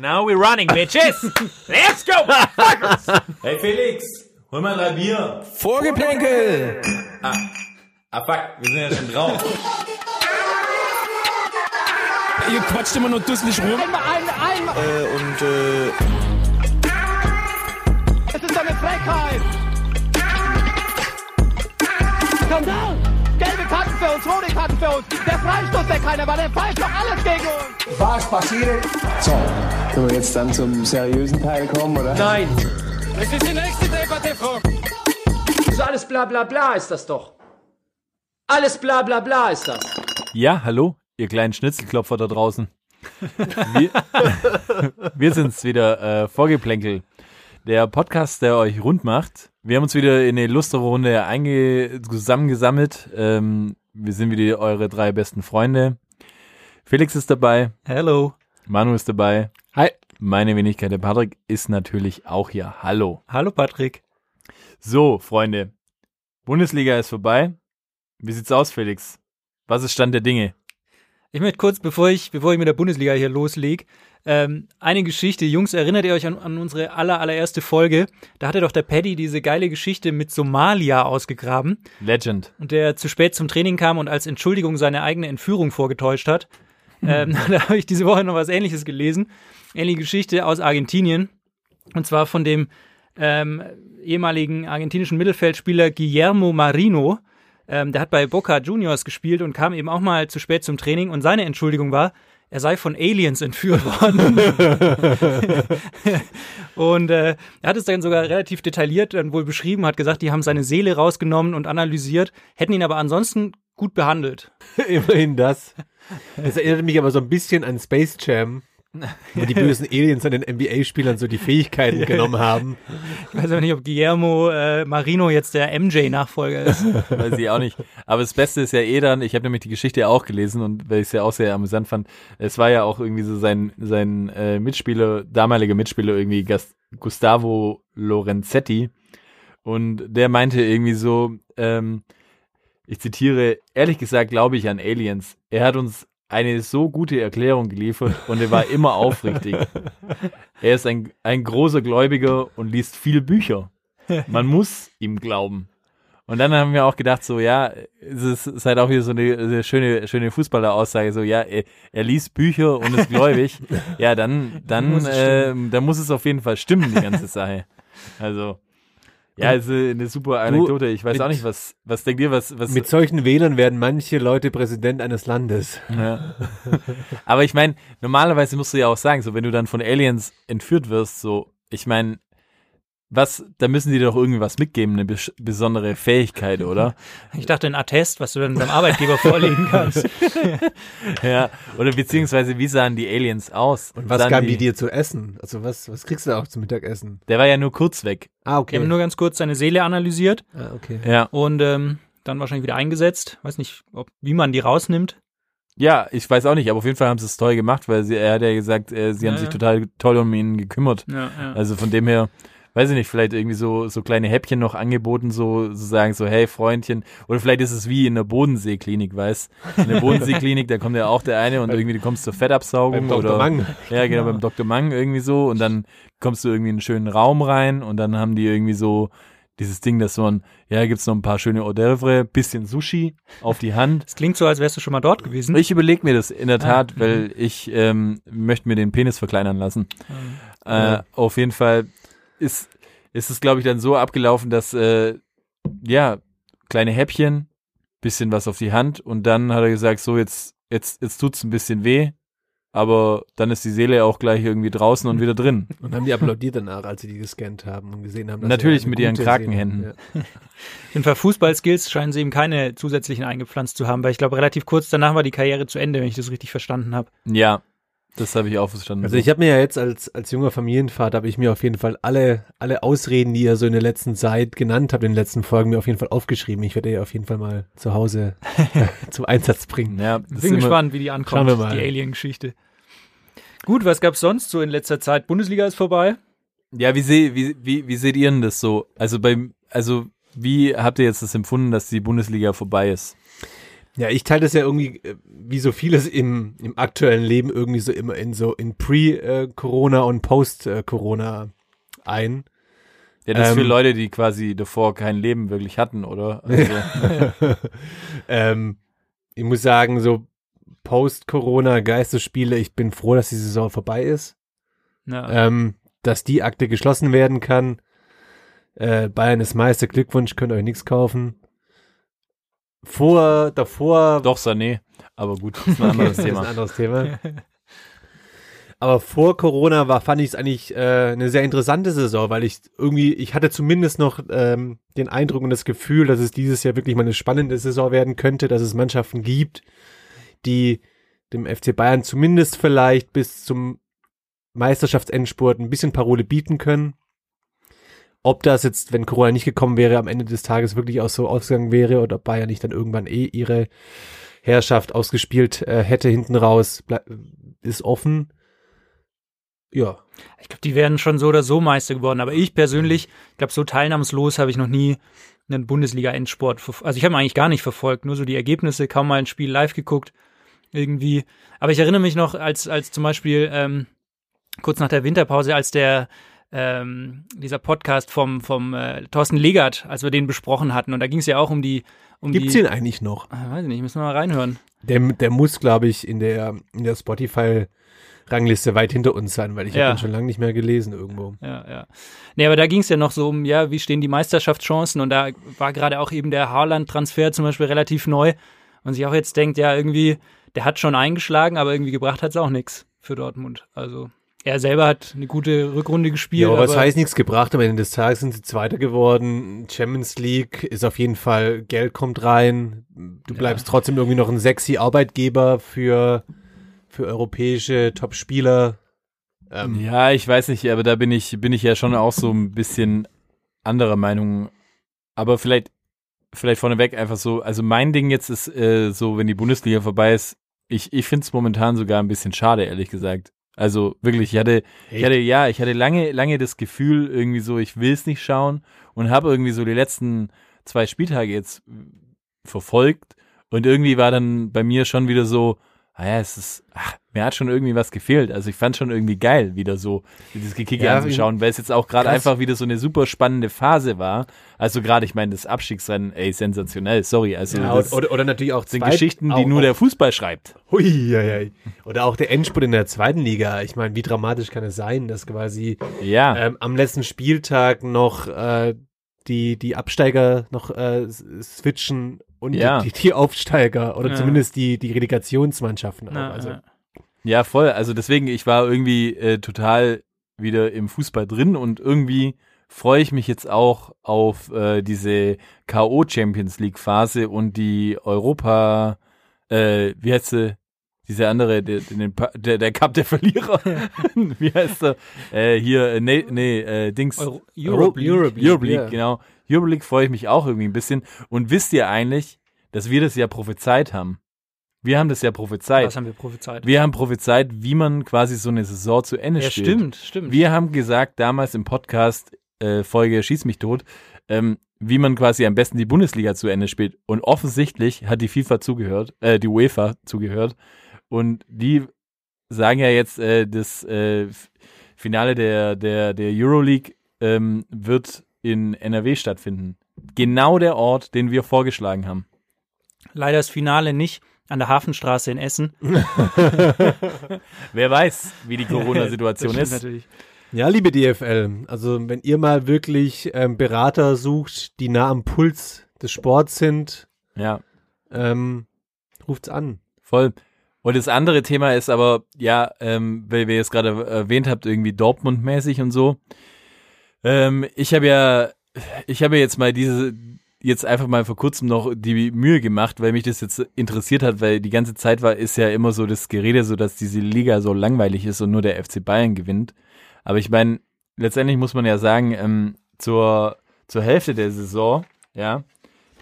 Now we're running, bitches! Let's go, fuckers! Hey Felix, hol mal drei Bier. Vorgeplänkel! Ah fuck, wir sind ja schon drauf. Ihr quatscht immer nur dusselig rum. Einmal, einmal, einmal. Äh, und äh, Es ist eine Frechheit. Skandal. Gelbe Karten für uns, rote Karten für uns. Der Freistoß, der keiner war, der pfeift doch alles gegen uns. Was passiert? So, können wir jetzt dann zum seriösen Teil kommen, oder? Nein. das ist die nächste Debatte, Frau. So alles bla bla bla ist das doch. Alles bla bla bla ist das. Ja, hallo, ihr kleinen Schnitzelklopfer da draußen. Wir, wir sind's wieder, äh, Vorgeplänkel. Der Podcast, der euch rund macht. Wir haben uns wieder in eine lustere Runde einge zusammengesammelt. Ähm, wir sind wieder eure drei besten Freunde. Felix ist dabei. Hello. Manu ist dabei. Hi. Meine Wenigkeit, der Patrick, ist natürlich auch hier. Hallo. Hallo Patrick. So, Freunde. Bundesliga ist vorbei. Wie sieht's aus, Felix? Was ist Stand der Dinge? Ich möchte kurz, bevor ich, bevor ich mit der Bundesliga hier loslege, ähm, eine Geschichte. Jungs, erinnert ihr euch an, an unsere aller, allererste Folge? Da hatte doch der Paddy diese geile Geschichte mit Somalia ausgegraben Legend. und der zu spät zum Training kam und als Entschuldigung seine eigene Entführung vorgetäuscht hat. Ähm, da habe ich diese Woche noch was ähnliches gelesen. Ähnliche Geschichte aus Argentinien. Und zwar von dem ähm, ehemaligen argentinischen Mittelfeldspieler Guillermo Marino. Ähm, der hat bei Boca Juniors gespielt und kam eben auch mal zu spät zum Training. Und seine Entschuldigung war, er sei von Aliens entführt worden. und äh, er hat es dann sogar relativ detailliert dann wohl beschrieben, hat gesagt, die haben seine Seele rausgenommen und analysiert, hätten ihn aber ansonsten gut behandelt. Immerhin das. Das erinnert mich aber so ein bisschen an Space Jam, wo die bösen Aliens an den NBA-Spielern so die Fähigkeiten genommen haben. Ich weiß aber nicht, ob Guillermo äh, Marino jetzt der MJ-Nachfolger ist. Weiß ich auch nicht. Aber das Beste ist ja eh dann, ich habe nämlich die Geschichte auch gelesen und weil ich es ja auch sehr amüsant fand, es war ja auch irgendwie so sein, sein äh, Mitspieler, damaliger Mitspieler irgendwie Gas Gustavo Lorenzetti und der meinte irgendwie so, ähm, ich zitiere, ehrlich gesagt glaube ich an Aliens. Er hat uns eine so gute Erklärung geliefert und er war immer aufrichtig. Er ist ein, ein großer Gläubiger und liest viel Bücher. Man muss ihm glauben. Und dann haben wir auch gedacht, so, ja, es ist, halt auch wieder so eine, eine schöne, schöne Fußballer-Aussage, so, ja, er, er liest Bücher und ist gläubig. ja, dann, dann, Muss es ähm, dann muss es auf jeden Fall stimmen, die ganze Sache. Also, ja, ist äh, eine super Anekdote. Ich weiß mit- auch nicht, was, was denkt ihr, was, was, Mit solchen Wählern werden manche Leute Präsident eines Landes. Ja. Aber ich meine, normalerweise musst du ja auch sagen, so wenn du dann von Aliens entführt wirst, so, ich meine, was, da müssen die doch irgendwie was mitgeben, eine bes besondere Fähigkeit, oder? Ich dachte, ein Attest, was du dann beim Arbeitgeber vorlegen kannst. ja. Oder beziehungsweise, wie sahen die Aliens aus? Und was gaben die dir zu essen? Also was, was kriegst du auch zum Mittagessen? Der war ja nur kurz weg. Ah, Wir okay. haben nur ganz kurz seine Seele analysiert ah, okay. Ja. und ähm, dann wahrscheinlich wieder eingesetzt. Weiß nicht, ob, wie man die rausnimmt. Ja, ich weiß auch nicht, aber auf jeden Fall haben sie es toll gemacht, weil sie, er hat ja gesagt, äh, sie haben Ja, sich ja. total toll um ihn gekümmert. Ja, ja. Also von dem her, weiß ich nicht, vielleicht irgendwie so, so kleine Häppchen noch angeboten, so, so sagen, so, hey Freundchen, oder vielleicht ist es wie in der Bodenseeklinik, weißt In der Bodenseeklinik, da kommt ja auch der eine und irgendwie du kommst zur Fettabsaugung Beim Dr. oder. Mang. Ja, genau, beim Dr. Mang irgendwie so und dann kommst du irgendwie in einen schönen Raum rein und dann haben die irgendwie so dieses Ding, dass so ein, ja, gibt's noch ein paar schöne Hors d'oeuvre, bisschen Sushi auf die Hand. Es klingt so, als wärst du schon mal dort gewesen. Ich überlege mir das in der Tat, Ah, weil ich ähm, möchte mir den Penis verkleinern lassen. Äh, Ja. Auf jeden Fall ist, ist es, glaube ich, dann so abgelaufen, dass äh, ja, kleine Häppchen, bisschen was auf die Hand und dann hat er gesagt, so jetzt, jetzt, jetzt tut's ein bisschen weh, aber dann ist die Seele auch gleich irgendwie draußen und wieder drin. Und haben die applaudiert danach, als sie die gescannt haben und gesehen haben, dass Natürlich mit ihren Krakenhänden. Ja. Auf jeden Fall Fußballskills scheinen sie eben keine zusätzlichen eingepflanzt zu haben, weil ich glaube, relativ kurz danach war die Karriere zu Ende, wenn ich das richtig verstanden habe. Ja, das habe ich auch verstanden. Also ich habe mir ja jetzt als, als junger Familienvater, habe ich mir auf jeden Fall alle, alle Ausreden, die ihr so in der letzten Zeit genannt habt, in den letzten Folgen, mir auf jeden Fall aufgeschrieben. Ich werde ja auf jeden Fall mal zu Hause zum Einsatz bringen. ja, das ist Bin immer- gespannt, wie die ankommt, Schauen wir mal. die Alien-Geschichte. Gut, was gab's sonst so in letzter Zeit? Bundesliga ist vorbei. Ja, wie, seh, wie, wie, wie seht ihr denn das so? Also beim, also wie habt ihr jetzt das empfunden, dass die Bundesliga vorbei ist? Ja, ich teile das ja irgendwie, äh, wie so vieles im, im aktuellen Leben, irgendwie so immer in so in Pre-Corona und Post-Corona ein. Ja, das ist für Ähm, Leute, die quasi davor kein Leben wirklich hatten, oder? Also, ähm, ich muss sagen, so Post-Corona Geisterspiele, ich bin froh, dass die Saison vorbei ist. Ja. Ähm, dass die Akte geschlossen werden kann. Äh, Bayern ist Meister, Glückwunsch, könnt euch nichts kaufen. Vor, davor doch, Sané. Aber gut, das ist ein anderes Das ist Thema. ein anderes Thema. Aber vor Corona war, fand ich es eigentlich äh, eine sehr interessante Saison, weil ich irgendwie, ich hatte zumindest noch ähm, den Eindruck und das Gefühl, dass es dieses Jahr wirklich mal eine spannende Saison werden könnte, dass es Mannschaften gibt, die dem FC Bayern zumindest vielleicht bis zum Meisterschaftsendspurt ein bisschen Parole bieten können. Ob das jetzt, wenn Corona nicht gekommen wäre, am Ende des Tages wirklich auch so ausgegangen wäre oder ob Bayern nicht dann irgendwann eh ihre Herrschaft ausgespielt äh, hätte hinten raus, ist offen. Ja. Ich glaube, die wären schon so oder so Meister geworden. Aber ich persönlich, ich glaube, so teilnahmslos habe ich noch nie einen Bundesliga-Endsport. verf- Also ich habe eigentlich gar nicht verfolgt, nur so die Ergebnisse, kaum mal ein Spiel live geguckt. Irgendwie. Aber ich erinnere mich noch, als, als zum Beispiel ähm, kurz nach der Winterpause, als der ähm, dieser Podcast vom, vom äh, Thorsten Legert, als wir den besprochen hatten. Und da ging es ja auch um die, um Gibt's die. den eigentlich noch? Ah, weiß ich nicht, müssen wir mal reinhören. Der, der muss, glaube ich, in der, in der Spotify-Rangliste weit hinter uns sein, weil ich Ja. habe ihn schon lange nicht mehr gelesen irgendwo. Ja, ja. Nee, aber da ging es ja noch so um, ja, wie stehen die Meisterschaftschancen? Und da war gerade auch eben der Haaland-Transfer zum Beispiel relativ neu. Und sich auch jetzt denkt, ja, irgendwie, der hat schon eingeschlagen, aber irgendwie gebracht hat es auch nichts für Dortmund. Also er selber hat eine gute Rückrunde gespielt. Ja, aber was aber heißt nichts gebracht, am Ende des Tages sind sie Zweiter geworden. Champions League ist auf jeden Fall, Geld kommt rein. Du bleibst trotzdem irgendwie noch ein sexy Arbeitgeber für, für europäische Top-Spieler. Ähm, Ja, ich weiß nicht, aber da bin ich, bin ich ja schon auch so ein bisschen anderer Meinung. Aber vielleicht, vielleicht vorneweg einfach so, also mein Ding jetzt ist äh, so, wenn die Bundesliga vorbei ist, ich, ich finde es momentan sogar ein bisschen schade, ehrlich gesagt. Also wirklich, ich hatte, ich hatte, ja, ich hatte lange, lange das Gefühl, irgendwie so, ich will es nicht schauen und habe irgendwie so die letzten zwei Spieltage jetzt verfolgt und irgendwie war dann bei mir schon wieder so, ah ja, es ist, ach, mir hat schon irgendwie was gefehlt. Also ich fand schon irgendwie geil, wieder so dieses Gekicke Ja, anzuschauen, weil es jetzt auch gerade einfach wieder so eine super spannende Phase war. Also gerade, ich meine, das Abstiegsrennen, ey, sensationell, sorry. Also ja, das oder, oder natürlich auch sind Geschichten, die auch- nur der Fußball schreibt. Hui, ja, ja. Oder auch der Endspurt in der zweiten Liga. Ich meine, wie dramatisch kann es sein, dass quasi Ja. ähm, am letzten Spieltag noch äh, die, die Absteiger noch äh, switchen und Ja. die, die Aufsteiger oder Ja. zumindest die, die Relegationsmannschaften auch. Ja, also, ja. Voll. Also deswegen, ich war irgendwie äh, total wieder im Fußball drin und irgendwie freue ich mich jetzt auch auf äh, diese K.O. Champions League Phase und die Europa, äh, wie heißt sie? Diese andere, der, der, der Cup der Verlierer. wie heißt er? Äh, hier, äh, nee, nee, äh, Dings. Euro, Europe League. Europe League, ja. genau. Europe League freue ich mich auch irgendwie ein bisschen. Und wisst ihr eigentlich, dass wir das ja prophezeit haben? Wir haben das ja prophezeit. Was haben wir prophezeit? Wir haben prophezeit, wie man quasi so eine Saison zu Ende ja, spielt. stimmt, stimmt. Wir haben gesagt, damals im Podcast, äh, Folge Schieß mich tot, ähm, wie man quasi am besten die Bundesliga zu Ende spielt. Und offensichtlich hat die FIFA zugehört, äh, die UEFA zugehört. Und die sagen ja jetzt, äh, das äh, Finale der, der, der Euroleague ähm, wird in NRW stattfinden. Genau der Ort, den wir vorgeschlagen haben. Leider das Finale nicht an der Hafenstraße in Essen. Wer weiß, wie die Corona-Situation ist. Natürlich. Ja, liebe DFL, also wenn ihr mal wirklich ähm, Berater sucht, die nah am Puls des Sports sind, Ja. ähm, ruft's an. Voll. Und das andere Thema ist aber, ja, ähm, weil wir es gerade erwähnt habt, irgendwie Dortmund-mäßig und so. Ähm, ich habe ja, ich habe jetzt mal diese, jetzt einfach mal vor kurzem noch die Mühe gemacht, weil mich das jetzt interessiert hat, weil die ganze Zeit war, ist ja immer so das Gerede, so dass diese Liga so langweilig ist und nur der FC Bayern gewinnt. Aber ich meine, letztendlich muss man ja sagen, ähm, zur, zur Hälfte der Saison, ja,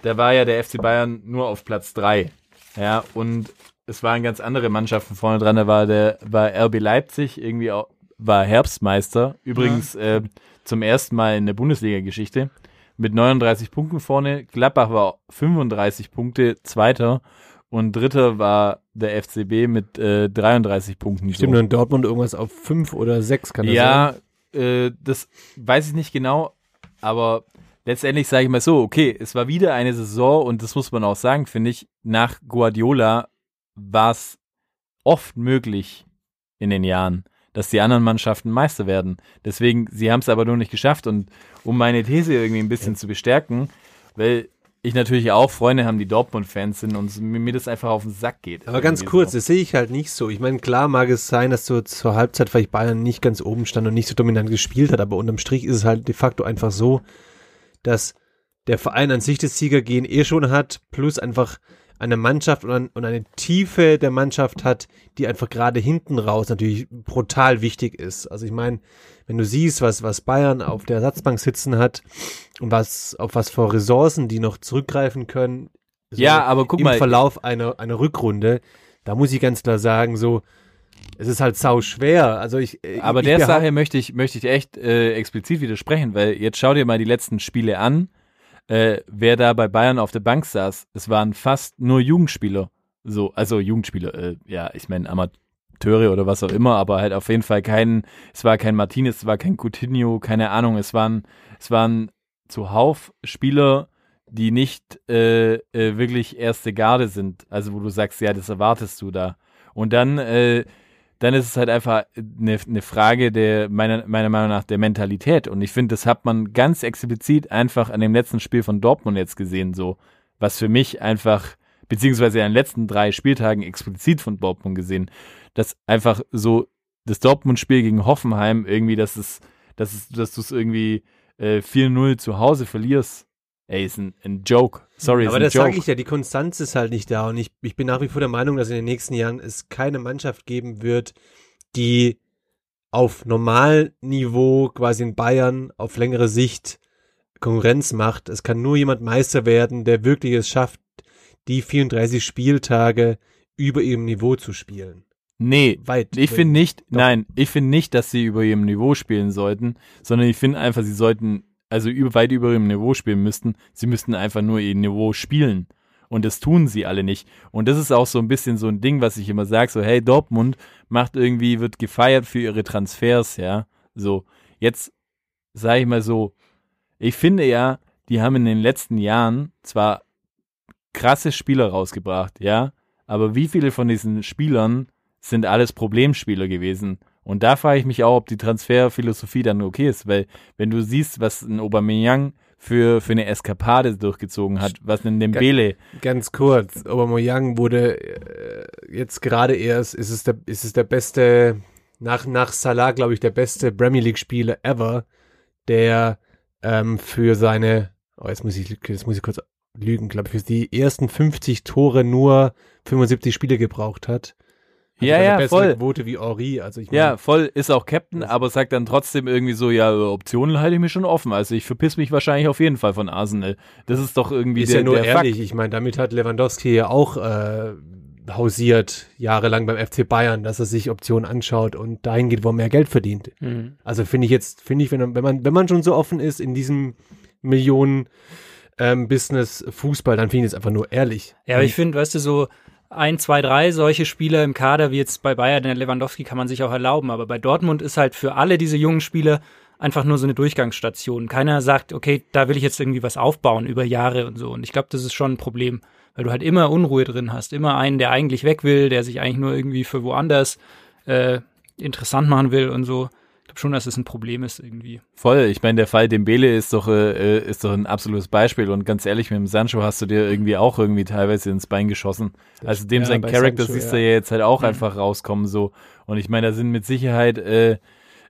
da war ja der FC Bayern nur auf Platz drei Ja, und es waren ganz andere Mannschaften vorne dran. Da war der war RB Leipzig irgendwie auch, war Herbstmeister. Übrigens äh, zum ersten Mal in der Bundesliga-Geschichte mit 39 Punkten vorne. Gladbach war 35 Punkte Zweiter und dritter war der FCB mit äh, 33 Punkten. Stimmt, so. und Dortmund irgendwas auf fünf oder sechs kann das sein? Ja, äh, das weiß ich nicht genau, aber letztendlich sage ich mal so, okay, es war wieder eine Saison und das muss man auch sagen, finde ich, nach Guardiola war es oft möglich in den Jahren, dass die anderen Mannschaften Meister werden. Deswegen, sie haben es aber nur nicht geschafft und um meine These irgendwie ein bisschen zu bestärken, weil ich natürlich auch Freunde haben, die Dortmund-Fans sind und mir das einfach auf den Sack geht. Aber ganz kurz, so. das sehe ich halt nicht so. Ich meine, klar mag es sein, dass so zur Halbzeit vielleicht Bayern nicht ganz oben stand und nicht so dominant gespielt hat, aber unterm Strich ist es halt de facto einfach so, dass der Verein an sich das Siegergehen eh schon hat, plus einfach eine Mannschaft und, ein, und eine Tiefe der Mannschaft hat, die einfach gerade hinten raus natürlich brutal wichtig ist. Also ich meine, wenn du siehst, was, was Bayern auf der Ersatzbank sitzen hat und was, auf was für Ressourcen die noch zurückgreifen können, so Ja, aber guck im mal, Verlauf einer, einer Rückrunde, da muss ich ganz klar sagen, so, es ist halt sau schwer. Also ich, äh, Aber ich der Sache möchte ich, möchte ich echt äh, explizit widersprechen, weil jetzt schau dir mal die letzten Spiele an, äh, wer da bei Bayern auf der Bank saß. Es waren fast nur Jugendspieler. So, also Jugendspieler, äh, ja, ich meine Amateure oder was auch immer, aber halt auf jeden Fall kein, es war kein Martinez, es war kein Coutinho, keine Ahnung, es waren, es waren zuhauf Spieler, die nicht äh, äh, wirklich erste Garde sind. Also wo du sagst, ja, das erwartest du da. Und dann äh, dann ist es halt einfach eine, eine Frage der, meiner, meiner Meinung nach, der Mentalität. Und ich finde, das hat man ganz explizit einfach an dem letzten Spiel von Dortmund jetzt gesehen, so. Was für mich einfach, beziehungsweise an den letzten drei Spieltagen explizit von Dortmund gesehen, dass einfach so das Dortmund-Spiel gegen Hoffenheim irgendwie, dass es, dass es, dass du es irgendwie äh, 4-0 zu Hause verlierst. Ey, ist ein, ein Joke. Sorry, Aber das sage ich ja, die Konstanz ist halt nicht da und ich, ich bin nach wie vor der Meinung, dass in den nächsten Jahren es keine Mannschaft geben wird, die auf Normalniveau quasi in Bayern auf längere Sicht Konkurrenz macht. Es kann nur jemand Meister werden, der wirklich es schafft, die 34 Spieltage über ihrem Niveau zu spielen. Nee, Weit. Ich finde nicht, Doch. nein, ich finde nicht, dass sie über ihrem Niveau spielen sollten, sondern ich finde einfach, sie sollten, also über, weit über ihrem Niveau spielen müssten. Sie müssten einfach nur ihr Niveau spielen. Und das tun sie alle nicht. Und das ist auch so ein bisschen so ein Ding, was ich immer sage, so, hey, Dortmund macht irgendwie, wird gefeiert für ihre Transfers, ja. So, jetzt sage ich mal so, ich finde ja, die haben in den letzten Jahren zwar krasse Spieler rausgebracht, ja, aber wie viele von diesen Spielern sind alles Problemspieler gewesen? Und da frage ich mich auch, ob die Transferphilosophie dann okay ist, weil wenn du siehst, was ein Aubameyang für, für eine Eskapade durchgezogen hat, was ein Dembele, Ganz kurz, Aubameyang wurde äh, jetzt gerade erst, ist es der, ist es der beste, nach, nach Salah, glaube ich, der beste Premier League Spieler ever, der ähm, für seine, oh, jetzt muss ich, jetzt muss ich kurz lügen, glaube ich, für die ersten 50 Tore nur 75 Spiele gebraucht hat. Hat Ja, eine ja, bessere voll. Quote wie Henri, also ich ja, meine, voll, ist auch Captain, aber sagt dann trotzdem irgendwie so, ja, Optionen halte ich mir schon offen. Also ich verpiss mich wahrscheinlich auf jeden Fall von Arsenal. Das ist doch irgendwie ist der, ja nur ehrlich, Fakt. ich meine, damit hat Lewandowski ja auch äh, hausiert jahrelang beim FC Bayern, dass er sich Optionen anschaut und dahin geht, wo er mehr Geld verdient. Mhm. Also finde ich jetzt, finde ich, wenn, wenn man, wenn man schon so offen ist in diesem Millionen ähm, Business Fußball, dann finde ich es einfach nur ehrlich. Ja, aber ich finde, weißt du, so ein, zwei, drei solche Spieler im Kader, wie jetzt bei Bayern, der Lewandowski, kann man sich auch erlauben. Aber bei Dortmund ist halt für alle diese jungen Spieler einfach nur so eine Durchgangsstation. Keiner sagt, okay, da will ich jetzt irgendwie was aufbauen über Jahre und so. Und ich glaube, das ist schon ein Problem, weil du halt immer Unruhe drin hast. Immer einen, der eigentlich weg will, der sich eigentlich nur irgendwie für woanders äh, interessant machen will und so. Schon, dass es ein Problem ist irgendwie. Voll, ich meine, der Fall Dembele ist doch, äh, ist doch ein absolutes Beispiel und ganz ehrlich, mit dem Sancho hast du dir irgendwie auch irgendwie teilweise ins Bein geschossen. Also dem ja, sein Charakter Sancho, siehst ja. du ja jetzt halt auch einfach rauskommen so. Und ich meine, da sind mit Sicherheit äh,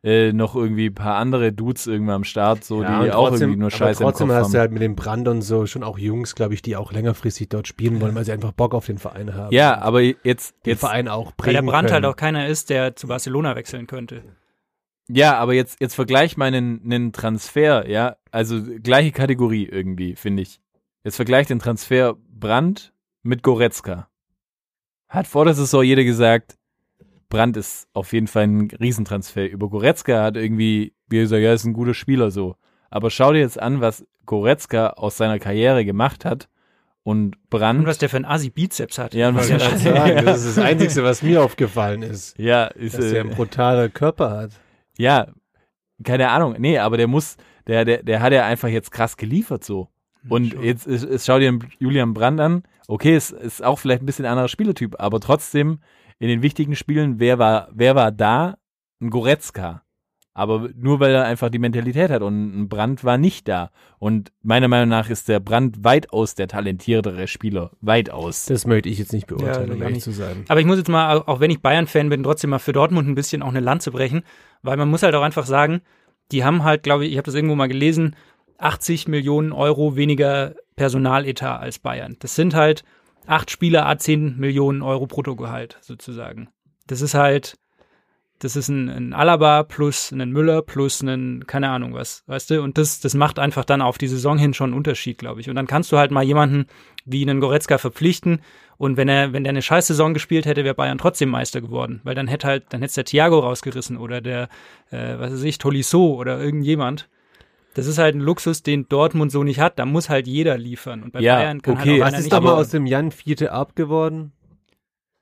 äh, noch irgendwie ein paar andere Dudes irgendwann am Start, so Ja, die auch trotzdem- irgendwie nur aber Scheiße trotzdem im Kopf hast du halt mit dem Brand und so schon auch Jungs, glaube ich, die auch längerfristig dort spielen wollen, weil sie einfach Bock auf den Verein haben. Ja, aber jetzt, den jetzt Verein auch Weil der prägen Brand halt können. auch keiner ist, der zu Barcelona wechseln könnte. Ja, aber jetzt, jetzt vergleich mal einen, einen Transfer, ja, also gleiche Kategorie irgendwie, finde ich. Jetzt vergleich den Transfer Brandt mit Goretzka. Hat vor der Saison jeder gesagt, Brandt ist auf jeden Fall ein Riesentransfer. Über Goretzka hat irgendwie, wie gesagt, ja, ist ein guter Spieler so. Aber schau dir jetzt an, was Goretzka aus seiner Karriere gemacht hat und Brandt. Und was der für ein Asi-Bizeps hat. ja, und was Ich wollte gerade sagen, das ist das Einzige, was mir aufgefallen ist. ja, ist, Dass er äh, einen brutalen Körper hat. Ja, keine Ahnung. Nee, aber der muss, der, der, der hat ja einfach jetzt krass geliefert so. Und jetzt ist, ist, schau dir Julian Brandt an. Okay, es ist auch vielleicht ein bisschen ein anderer Spielertyp, aber trotzdem in den wichtigen Spielen, wer war, wer war da? Ein Goretzka. Aber nur weil er einfach die Mentalität hat und ein Brandt war nicht da. Und meiner Meinung nach ist der Brandt weitaus der talentiertere Spieler. Weitaus. Das möchte ich jetzt nicht Ja, beurteilen, ich um ehrlich zu sein. Aber ich muss jetzt mal, auch wenn ich Bayern-Fan bin, trotzdem mal für Dortmund ein bisschen auch eine Lanze brechen, weil man muss halt auch einfach sagen, die haben halt, glaube ich, ich habe das irgendwo mal gelesen, 80 Millionen Euro weniger Personaletat als Bayern. Das sind halt acht Spieler, a 10 Millionen Euro Bruttogehalt sozusagen. Das ist halt, das ist ein, ein Alaba plus einen Müller plus einen, keine Ahnung was, weißt du? Und das, das macht einfach dann auf die Saison hin schon einen Unterschied, glaube ich. Und dann kannst du halt mal jemanden wie einen Goretzka verpflichten und wenn er, wenn der eine scheiß Saison gespielt hätte, wäre Bayern trotzdem Meister geworden, weil dann hätte halt, dann hätte der Thiago rausgerissen oder der, äh, was weiß ich, Tolisso oder irgendjemand. Das ist halt ein Luxus, den Dortmund so nicht hat. Da muss halt jeder liefern. Und bei Ja, Bayern kann okay, halt auch einer Was ist nicht aber- aus dem Jan Vierte ab geworden?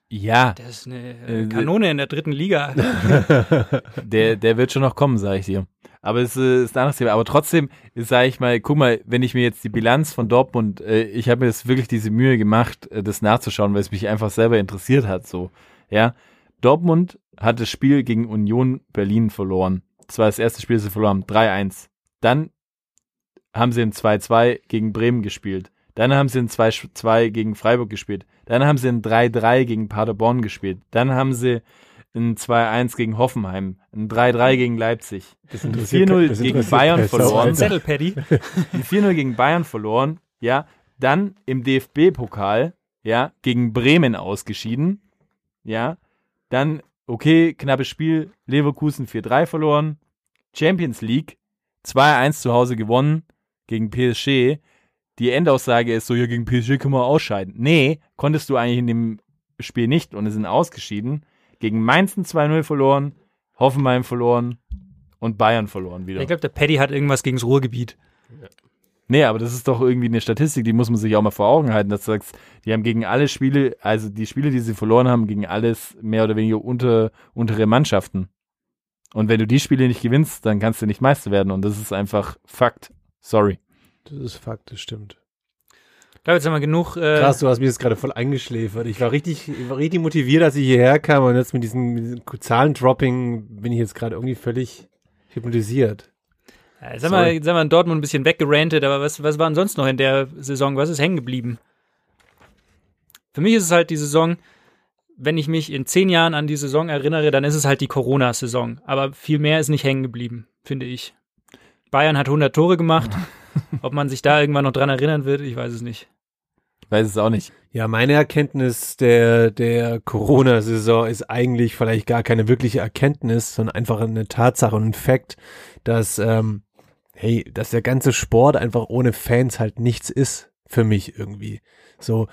Ja, Der ist eine äh, Äh, Kanone in der dritten Liga. der, der wird schon noch kommen, sage ich dir. Aber es äh, ist ein anderes Thema. Aber trotzdem, sage ich mal, guck mal, wenn ich mir jetzt die Bilanz von Dortmund, äh, ich habe mir das wirklich diese Mühe gemacht, äh, das nachzuschauen, weil es mich einfach selber interessiert hat. So, ja, Dortmund hat das Spiel gegen Union Berlin verloren. Das war das erste Spiel, das sie verloren haben, 3-1. Dann haben sie ein 2-2 gegen Bremen gespielt. Dann haben sie ein 2-2 gegen Freiburg gespielt. Dann haben sie ein 3-3 gegen Paderborn gespielt. Dann haben sie ein 2-1 gegen Hoffenheim, ein 3-3 gegen Leipzig, Das ein interessiert 4-0 das gegen Bayern Sau, verloren, ein 4-0 gegen Bayern verloren, ja, dann im DFB-Pokal, ja, gegen Bremen ausgeschieden, ja, dann, okay, knappes Spiel, Leverkusen 4-3 verloren, Champions League, 2-1 zu Hause gewonnen gegen PSG, die Endaussage ist so, ja, gegen PSG können wir ausscheiden. Nee, konntest du eigentlich in dem Spiel nicht und es sind ausgeschieden. Gegen Mainz ein 2-0 verloren, Hoffenheim verloren und Bayern verloren wieder. Ich glaube, der Paddy hat irgendwas gegens Ruhrgebiet. Nee, aber das ist doch irgendwie eine Statistik, die muss man sich auch mal vor Augen halten, dass du sagst, die haben gegen alle Spiele, also die Spiele, die sie verloren haben, gegen alles mehr oder weniger unter, untere Mannschaften. Und wenn du die Spiele nicht gewinnst, dann kannst du nicht Meister werden und das ist einfach Fakt. Sorry. Das ist Fakt, das stimmt. Ich glaube, jetzt haben wir genug. Äh, Krass, du hast mir jetzt gerade voll eingeschläfert. Ich war richtig, ich war richtig motiviert, als ich hierher kam und jetzt mit diesem, mit diesem Zahlendropping bin ich jetzt gerade irgendwie völlig hypnotisiert. Ja, Jetzt haben, wir, jetzt haben wir in Dortmund ein bisschen weggerantet, aber was, was war denn sonst noch in der Saison? Was ist hängen geblieben? Für mich ist es halt die Saison, wenn ich mich in zehn Jahren an die Saison erinnere, dann ist es halt die Corona-Saison. Aber viel mehr ist nicht hängen geblieben, finde ich. Bayern hat 100 Tore gemacht. Ob man sich da irgendwann noch dran erinnern wird, ich weiß es nicht. Ich weiß es auch nicht. Ja, meine Erkenntnis der, der Corona-Saison ist eigentlich vielleicht gar keine wirkliche Erkenntnis, sondern einfach eine Tatsache und ein Fakt, dass, ähm, hey, dass der ganze Sport einfach ohne Fans halt nichts ist für mich irgendwie. So,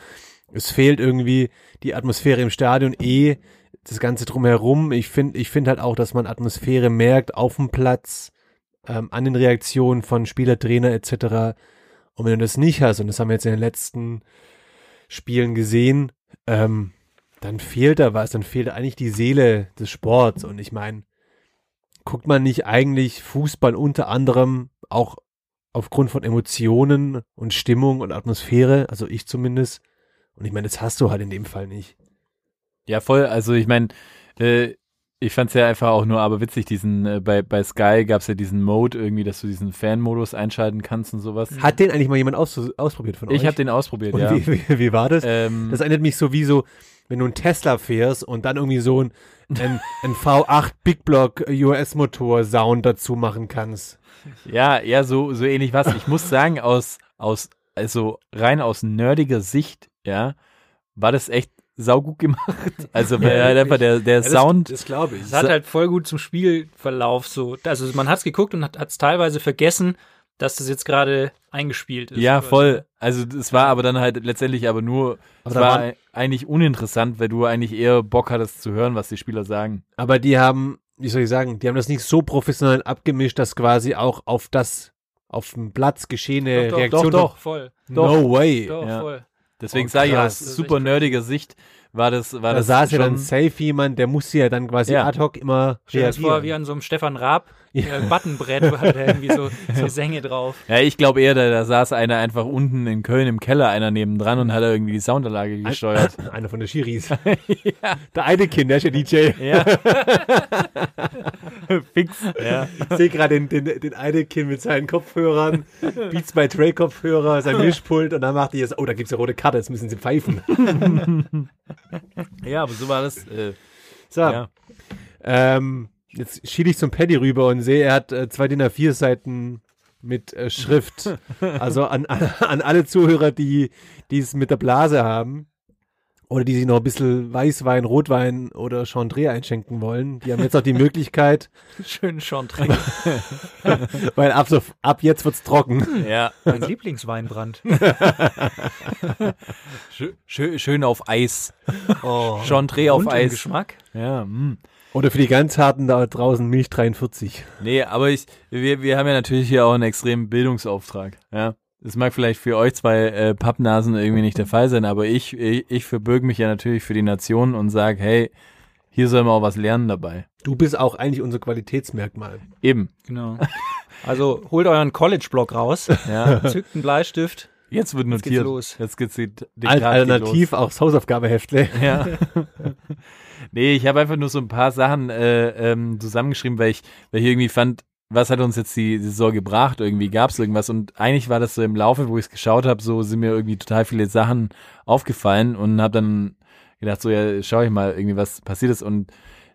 es fehlt irgendwie die Atmosphäre im Stadion eh, das Ganze drumherum. Ich finde, ich finde halt auch, dass man Atmosphäre merkt auf dem Platz, ähm, an den Reaktionen von Spieler, Trainer etc. Und wenn du das nicht hast, und das haben wir jetzt in den letzten Spielen gesehen, ähm, dann fehlt da was, dann fehlt eigentlich die Seele des Sports. Und ich meine, guckt man nicht eigentlich Fußball unter anderem auch aufgrund von Emotionen und Stimmung und Atmosphäre, also ich zumindest. Und ich meine, das hast du halt in dem Fall nicht. Ja, voll. Also ich meine, äh, ich fand's ja einfach auch nur aber witzig, diesen, äh, bei, bei Sky gab's ja diesen Mode irgendwie, dass du diesen Fan-Modus einschalten kannst und sowas. Hat den eigentlich mal jemand aus, ausprobiert von euch? Ich habe den ausprobiert, Und ja. wie, wie, wie war das? Ähm, Das erinnert mich so wie so, wenn du einen Tesla fährst und dann irgendwie so ein, ein, ein V8 Big Block US Motor Sound dazu machen kannst. Ja, ja, so, so ähnlich was. Ich muss sagen, aus, aus, also rein aus nerdiger Sicht, ja, war das echt saugut gemacht. Also, weil halt einfach der, der Sound, Das, glaube ich. Es hat halt voll gut zum Spielverlauf so. Also man hat's geguckt und hat es teilweise vergessen, dass das jetzt gerade eingespielt ist. ja, voll. Also, es war aber dann halt letztendlich aber nur, es da war eigentlich uninteressant, weil du eigentlich eher Bock hattest zu hören, was die Spieler sagen. Aber die haben, wie soll ich sagen, die haben das nicht so professionell abgemischt, dass quasi auch auf das, auf dem Platz geschehene Doch, doch, Reaktion. doch, doch, voll. No way. Doch, Ja. voll. Deswegen Oh, sage ich aus super nerdiger Sicht war das, war Da das saß ja dann safe jemand, der musste ja dann quasi Ja. ad hoc immer Stell dir das vor, wie reagieren. an so einem Stefan Raab äh, Buttonbrett, wo hat er irgendwie so, so Sänge drauf. Ja, ich glaube eher, da, da saß einer einfach unten in Köln im Keller, einer nebendran und hat irgendwie die Soundanlage gesteuert. Einer von den Schiris. Der eine Kind, der ist ja DJ. ja. Fix. Ja. Ich sehe gerade den, den, den eine Kind mit seinen Kopfhörern, Beats by Dre Kopfhörer, sein Mischpult und dann macht die jetzt, oh, da gibt's ja rote Karte, jetzt müssen sie pfeifen. ja, aber so war das. Äh, So, ja. ähm, jetzt schiele ich zum Paddy rüber und sehe, er hat äh, zwei DIN A4 Seiten mit äh, Schrift. Also an, an, an alle Zuhörer, die es mit der Blase haben oder die sich noch ein bisschen Weißwein, Rotwein oder Chandré einschenken wollen, die haben jetzt auch die Möglichkeit, Schön schon trinken. weil ab, so, ab jetzt wird's trocken. ja. Mein Lieblingsweinbrand. Schö schö schön auf Eis. Oh. Schon Dreh auf Eis. Geschmack. Ja, mm. Oder für die ganz harten da draußen Milch 43. Nee, aber ich, wir, wir haben ja natürlich hier auch einen extremen Bildungsauftrag. Ja. Das mag vielleicht für euch zwei äh, Pappnasen irgendwie nicht der Fall sein, aber ich, ich, ich verbürge mich ja natürlich für die Nation und sage, hey, hier soll man auch was lernen dabei. Du bist auch eigentlich unser Qualitätsmerkmal. Eben. Genau. Also holt euren College-Block raus, Ja. zückt einen Bleistift. Jetzt wird geht's notiert. los. Jetzt geht's die die Al Tat geht alternativ auch das Hausaufgabeheftle. los. Ja. nee, ich habe einfach nur so ein paar Sachen äh, ähm, zusammengeschrieben, weil ich, weil ich irgendwie fand, was hat uns jetzt die Saison gebracht? Irgendwie gab es irgendwas und eigentlich war das so im Laufe, wo ich es geschaut habe, so sind mir irgendwie total viele Sachen aufgefallen und habe dann gedacht, so ja, schau ich mal irgendwie, was passiert ist und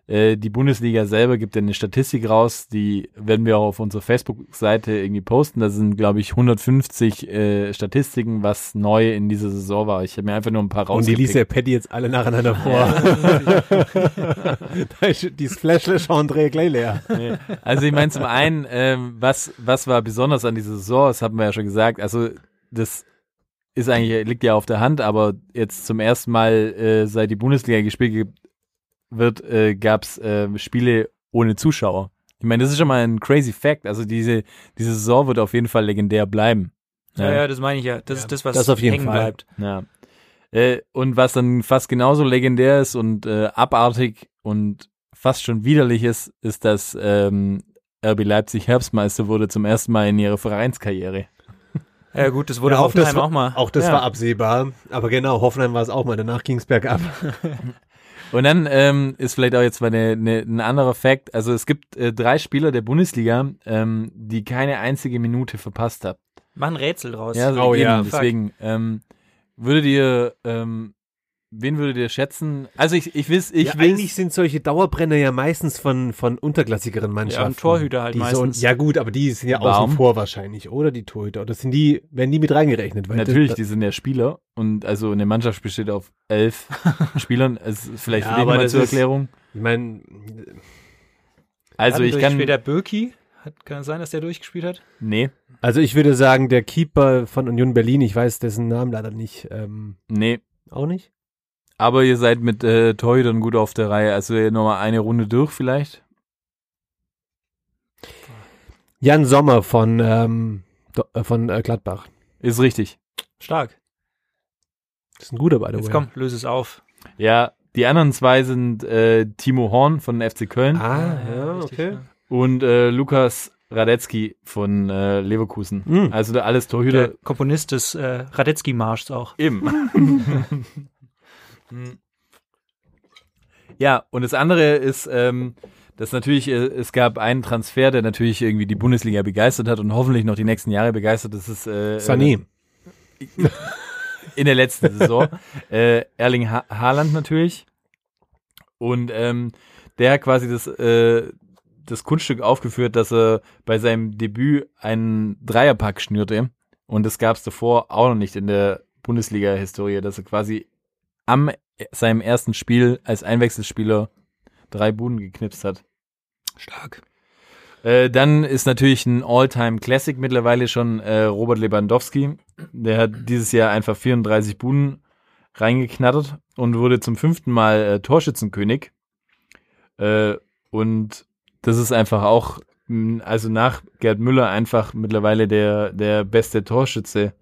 äh, die Bundesliga selber gibt ja eine Statistik raus, die werden wir auch auf unserer Facebook-Seite irgendwie posten. Da sind, glaube ich, 150 äh, Statistiken, was neu in dieser Saison war. Ich habe mir einfach nur ein paar Und die liest rausgepickt. der Paddy jetzt alle nacheinander vor. da ist die Flasche Chandré gleich leer. Also ich meine zum einen, ähm, was, was war besonders an dieser Saison, das haben wir ja schon gesagt, also das ist eigentlich, liegt ja auf der Hand, aber jetzt zum ersten Mal, äh, seit die Bundesliga gespielt ge- wird, äh, gab es äh, Spiele ohne Zuschauer. Ich meine, das ist schon mal ein crazy Fact. Also diese, diese Saison wird auf jeden Fall legendär bleiben. Ja, ja, das meine ich ja. Das ist das, was das auf jeden hängen Fall. bleibt. Ja. Äh, und was dann fast genauso legendär ist und äh, abartig und fast schon widerlich ist, ist, dass ähm, RB Leipzig Herbstmeister wurde zum ersten Mal in ihrer Vereinskarriere. Ja gut, das wurde Ja, auch Hoffenheim das war- auch mal. Auch das Ja. war absehbar. Aber genau, Hoffenheim war es auch mal. Danach ging es bergab. Und dann ähm, ist vielleicht auch jetzt mal eine, eine, ein anderer Fact. Also es gibt äh, drei Spieler der Bundesliga, ähm, die keine einzige Minute verpasst haben. Mach ein Rätsel draus. Ja, so Oh eben, ja, deswegen. Ähm, würdet ihr, ähm, wen würdet ihr schätzen? Also ich, ich will, ich ja, will. eigentlich sind solche Dauerbrenner ja meistens von, von unterklassigeren Mannschaften. Ja, und Torhüter halt meistens. So, ja gut, aber die sind ja Warum? außen vor wahrscheinlich, oder die Torhüter? Oder sind die, werden die mit reingerechnet? Weil Natürlich, das, die sind ja Spieler und also eine Mannschaft besteht auf elf Spielern. Es ist vielleicht Ja, für mal das zur ist- Erklärung. Ich meine, Also ich kann, Später Böki. Hat, kann es sein, dass der durchgespielt hat? nee, also ich würde sagen, der Keeper von Union Berlin, ich weiß dessen Namen leider nicht, ähm, nee. auch nicht. Aber ihr seid mit äh, Torhütern gut auf der Reihe. Also nochmal eine Runde durch vielleicht. Jan Sommer von, ähm, äh, von äh, Gladbach. Ist richtig. Stark. Das ist ein guter, the Jetzt komm, löse es auf. Ja, die anderen zwei sind äh, Timo Horn von FC Köln Ah, ja, richtig, okay. ja. und äh, Lukas Radetzky von äh, Leverkusen. Mhm. Also da alles Torhüter. Der Komponist des äh, Radetzky-Marschs auch. Eben. ja, und das andere ist, ähm, dass natürlich, äh, es gab einen Transfer, der natürlich irgendwie die Bundesliga begeistert hat und hoffentlich noch die nächsten Jahre begeistert. Das ist äh, Sané. in der letzten Saison. äh, Erling ha Haaland natürlich. Und ähm, der hat quasi das, äh, das Kunststück aufgeführt, dass er bei seinem Debüt einen Dreierpack schnürte. Und das gab es davor auch noch nicht in der Bundesliga-Historie, dass er quasi am seinem ersten Spiel als Einwechselspieler drei Buden geknipst hat. Stark. Äh, dann ist natürlich ein All-Time-Classic mittlerweile schon äh, Robert Lewandowski. Der hat dieses Jahr einfach 34 Buden reingeknattert und wurde zum fünften Mal äh, Torschützenkönig. Äh, und das ist einfach auch, mh, also nach Gerd Müller einfach mittlerweile der, der beste Torschütze,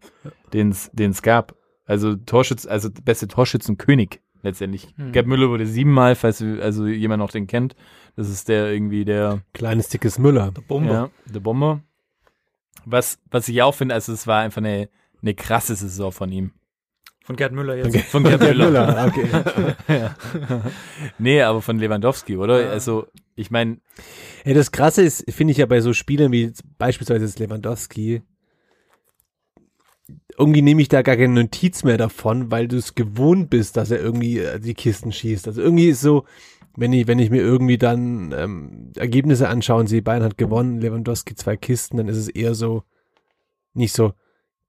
den es gab. Also Torschütz, also beste Torschützenkönig letztendlich. Gerd Müller wurde siebenmal, falls also jemand noch den kennt. Das ist der irgendwie der Kleines, dickes Müller. Bombe. ja, der Bomber. Was, was ich auch finde, also es war einfach eine, eine krasse Saison von ihm. Von Gerd Müller jetzt. Von Gerd Müller. okay. Nee, aber von Lewandowski, oder? Also, ich meine, Ey, das Krasse ist, finde ich ja bei so Spielern wie beispielsweise Lewandowski, irgendwie nehme ich da gar keine Notiz mehr davon, weil du es gewohnt bist, dass er irgendwie äh, die Kisten schießt. Also irgendwie ist so, wenn ich, wenn ich mir irgendwie dann ähm, Ergebnisse anschaue und sehe, Bayern hat gewonnen, Lewandowski zwei Kisten, dann ist es eher so, nicht so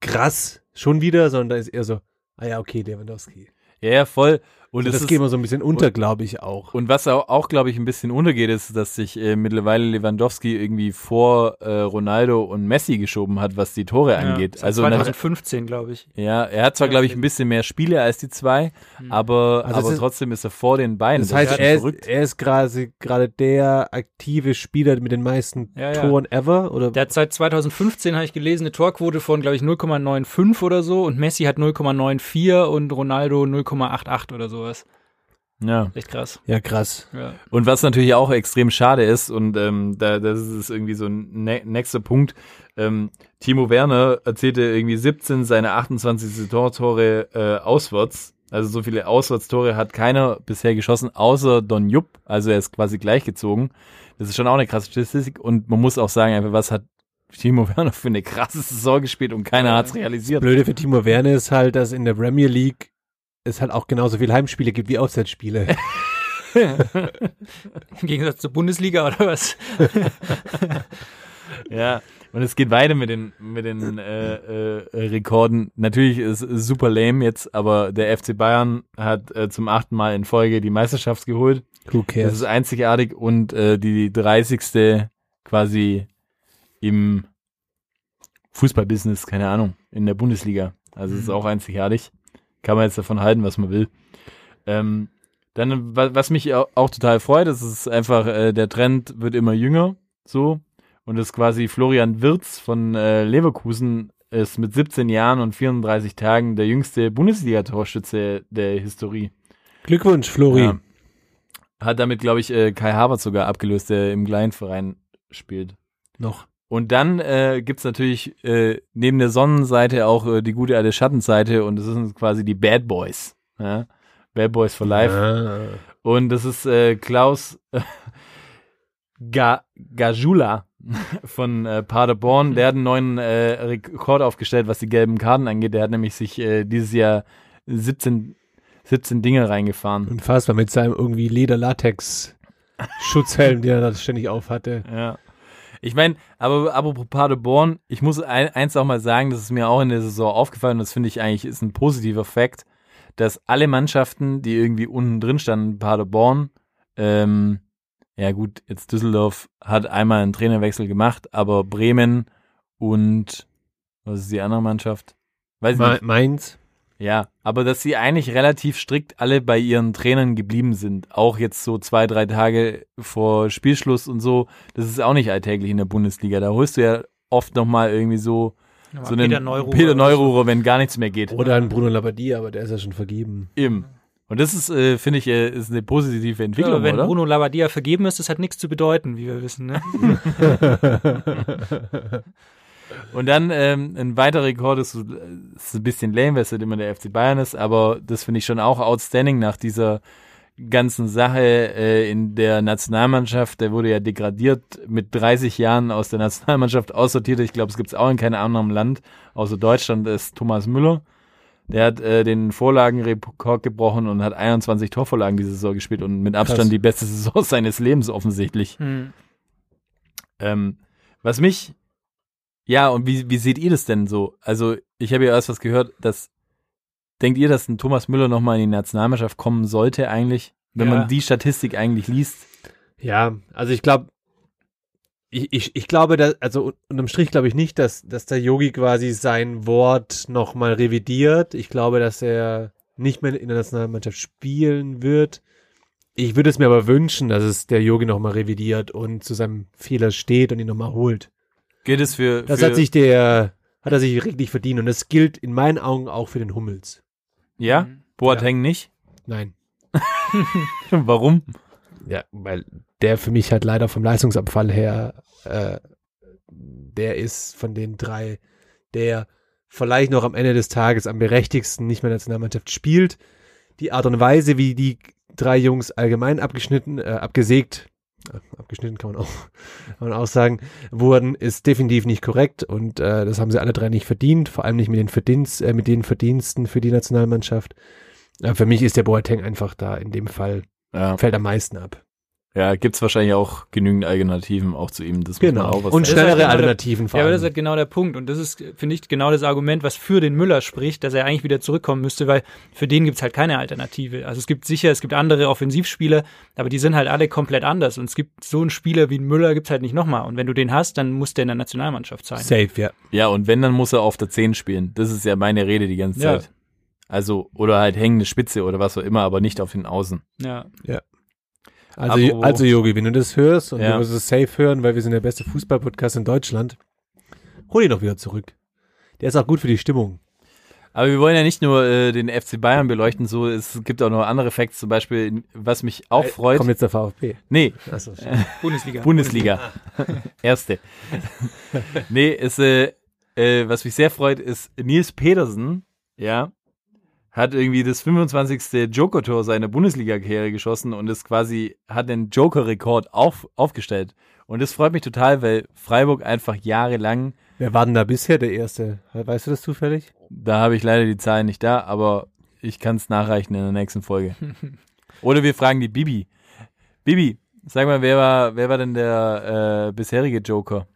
krass, schon wieder, sondern da ist eher so, ah ja, okay, Lewandowski. ja, ja, voll. Und es das ist, geht mir so ein bisschen unter, glaube ich auch. Und was auch, auch glaube ich, ein bisschen untergeht, ist, dass sich äh, mittlerweile Lewandowski irgendwie vor äh, Ronaldo und Messi geschoben hat, was die Tore Ja, angeht. also na- 2015, glaube ich. ja, er hat zwar, glaube ich, ein bisschen mehr Spiele als die zwei, aber, Also aber ist- trotzdem ist er vor den beiden. Das heißt, ist er ist, er ist gerade gerade der aktive Spieler mit den meisten Ja, ja. Toren ever, oder? Der hat seit 2015, habe ich gelesen, eine Torquote von, glaube ich, 0,95 oder so und Messi hat 0,94 und Ronaldo 0,88 oder sowas. Ja. Echt krass. ja, krass. Ja. Und was natürlich auch extrem schade ist, und ähm, da, das ist irgendwie so ein ne nächster Punkt, ähm, Timo Werner erzielte irgendwie 17 seiner 28 Tortore äh, auswärts. Also so viele Auswärtstore hat keiner bisher geschossen, außer Don Jupp. Also er ist quasi gleichgezogen. Das ist schon auch eine krasse Statistik. Und man muss auch sagen, einfach, was hat Timo Werner für eine krasse Saison gespielt und keiner hat's realisiert. Blöde für Timo Werner ist halt, dass in der Premier League es halt auch genauso viele Heimspiele gibt wie Auswärtsspiele. Im Gegensatz zur Bundesliga oder was? Ja, und es geht weiter mit den, mit den äh, äh, Rekorden. Natürlich ist es super lame jetzt, aber der FC Bayern hat äh, zum achten Mal in Folge die Meisterschaft geholt. Who Das cares? ist einzigartig und äh, die 30. quasi im Fußballbusiness, keine Ahnung, in der Bundesliga. Also es ist auch einzigartig. Kann man jetzt davon halten, was man will. Ähm, dann, wa- was mich au- auch total freut, das ist einfach, äh, der Trend wird immer jünger, so. Und das ist quasi Florian Wirz von äh, Leverkusen ist mit 17 Jahren und 34 Tagen der jüngste Bundesliga-Torschütze der Historie. Glückwunsch, Flori. Ja. Hat damit, glaube ich, äh, Kai Havertz sogar abgelöst, der im Kleinverein spielt. Noch. Und dann äh, gibt's natürlich äh, neben der Sonnenseite auch äh, die gute alte Schattenseite und das sind quasi die Bad Boys. Ja? Bad Boys for Life. Ah. Und das ist äh, Klaus äh, Ga Gajula von äh, Paderborn. Der hat einen neuen äh, Rekord aufgestellt, was die gelben Karten angeht. Der hat nämlich sich äh, dieses Jahr 17, 17 Dinge reingefahren. Unfassbar mit seinem irgendwie Leder-Latex-Schutzhelm, den er da ständig auf hatte. Ja. Ich meine, aber apropos Paderborn, ich muss ein, eins auch mal sagen, das ist mir auch in der Saison aufgefallen und das finde ich eigentlich ist ein positiver Fakt, dass alle Mannschaften, die irgendwie unten drin standen, Paderborn, ähm, ja gut, jetzt Düsseldorf hat einmal einen Trainerwechsel gemacht, aber Bremen und was ist die andere Mannschaft? Weiß Me nicht. Mainz. Ja, aber dass sie eigentlich relativ strikt alle bei ihren Trainern geblieben sind. Auch jetzt so zwei, drei Tage vor Spielschluss und so. Das ist auch nicht alltäglich in der Bundesliga. Da holst du ja oft nochmal irgendwie so, so einen Peter Neururer. Peter Neururer, wenn gar nichts mehr geht. Oder ein Bruno Labbadia, aber der ist ja schon vergeben. Eben. Und das ist, äh, finde ich, äh, ist eine positive Entwicklung, Ja, wenn oder? Bruno Labbadia vergeben ist, das hat nichts zu bedeuten, wie wir wissen. Ne? Und dann ähm, ein weiterer Rekord ist, ist ein bisschen lame, weil es halt immer der FC Bayern ist, aber das finde ich schon auch outstanding nach dieser ganzen Sache äh, in der Nationalmannschaft. Der wurde ja degradiert mit 30 Jahren aus der Nationalmannschaft aussortiert. Ich glaube, es gibt es auch in keinem anderen Land außer Deutschland, ist Thomas Müller. Der hat äh, den Vorlagenrekord gebrochen und hat 21 Torvorlagen diese Saison gespielt und mit Abstand Krass. die beste Saison seines Lebens offensichtlich. Hm. Ähm, was mich, ja, und wie, wie seht ihr das denn so? Also, ich habe ja erst was gehört, dass, denkt ihr, dass ein Thomas Müller nochmal in die Nationalmannschaft kommen sollte eigentlich, wenn Ja. man die Statistik eigentlich liest? Ja, also ich glaube, ich, ich, ich glaube, dass, also unterm Strich glaube ich nicht, dass, dass der Yogi quasi sein Wort nochmal revidiert. Ich glaube, dass er nicht mehr in der Nationalmannschaft spielen wird. Ich würde es mir aber wünschen, dass es der Yogi nochmal revidiert und zu seinem Fehler steht und ihn nochmal holt. Gilt es für, Das für hat sich der, hat er sich richtig verdient und das gilt in meinen Augen auch für den Hummels. Ja? Mhm. Boateng nicht? Nein. Warum? Ja, weil der für mich halt leider vom Leistungsabfall her, äh, der ist von den drei, der vielleicht noch am Ende des Tages am berechtigsten nicht mehr Nationalmannschaft spielt. Die Art und Weise, wie die drei Jungs allgemein abgeschnitten, äh, abgesägt, abgeschnitten kann man auch, kann man auch sagen, wurden, ist definitiv nicht korrekt und äh, das haben sie alle drei nicht verdient, vor allem nicht mit den Verdienst, äh, mit den Verdiensten für die Nationalmannschaft. Äh, für mich ist der Boateng einfach da in dem Fall Ja, fällt am meisten ab. Ja gibt's wahrscheinlich auch genügend Alternativen auch zu ihm. Das muss man auch was Und halt schnellere genau der- Alternativen vor Ja, aber das ist halt genau der Punkt. Und das ist, finde ich, genau das Argument, was für den Müller spricht, dass er eigentlich wieder zurückkommen müsste, weil für den gibt's halt keine Alternative. Also es gibt sicher, es gibt andere Offensivspieler, aber die sind halt alle komplett anders. Und es gibt so einen Spieler wie einen Müller gibt's halt nicht nochmal. Und wenn du den hast, dann muss der in der Nationalmannschaft sein. Safe, ja. Ja, und wenn, dann muss er auf der 10 spielen. Das ist ja meine Rede die ganze Ja. Zeit. Also, oder halt hängende Spitze oder was auch immer, aber nicht auf den Außen. Ja. Also, also Yogi, wenn du das hörst und Ja. du wirst es safe hören, weil wir sind der beste Fußball-Podcast in Deutschland, hol ihn doch wieder zurück. Der ist auch gut für die Stimmung. Aber wir wollen ja nicht nur äh, den FC Bayern beleuchten, so es gibt auch noch andere Facts, zum Beispiel, was mich auch freut. Äh, Kommt jetzt der VfB. Nee, Achso, Bundesliga. Bundesliga. Erste. nee, ist, äh, äh, was mich sehr freut, ist Nils Petersen, ja, hat irgendwie das 25. Joker-Tor seiner Bundesliga-Karriere geschossen und ist quasi, hat den Joker-Rekord auf, aufgestellt. Und das freut mich total, weil Freiburg einfach jahrelang, Wer war denn da bisher der Erste? Weißt du das zufällig? da habe ich leider die Zahlen nicht da, aber ich kann es nachreichen in der nächsten Folge. Oder wir fragen die Bibi. Bibi, sag mal, wer war, wer war denn der äh, bisherige Joker?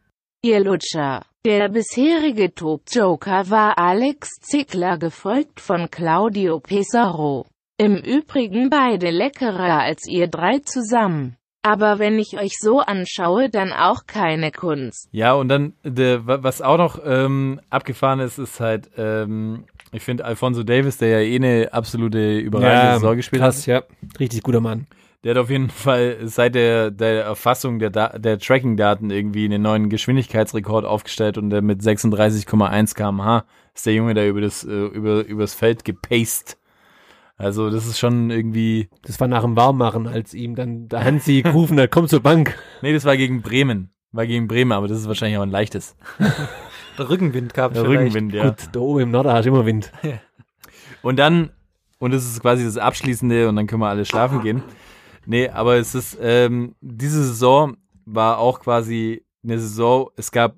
Ihr Lutscher. Der bisherige Top-Joker war Alex Zickler gefolgt von Claudio Pesaro. Im Übrigen beide leckerer als ihr drei zusammen. Aber wenn ich euch so anschaue, dann auch keine Kunst. Ja, und dann, der, wa- was auch noch ähm, abgefahren ist, ist halt, ähm, ich finde Alfonso Davis, der ja eh eine absolute überragende Saison gespielt krass, ja. Richtig guter Mann. Der hat auf jeden Fall seit der, der Erfassung der, Da- der Tracking-Daten irgendwie einen neuen Geschwindigkeitsrekord aufgestellt und der mit 36,1 km/h ist der Junge da über das, äh, über, übers Feld gepaced. Also das ist schon irgendwie, Das war nach dem Warmmachen, als ihm dann der Hansi gerufen hat, komm zur Bank. nee, das war gegen Bremen. War gegen Bremen, aber das ist wahrscheinlich auch ein leichtes. Der Rückenwind gab es Der vielleicht. Rückenwind, ja. Gut, da oben im Norden hast du immer Wind. Und dann, und das ist quasi das Abschließende und dann können wir alle schlafen gehen. Nee, aber es ist, ähm, diese Saison war auch quasi eine Saison, es gab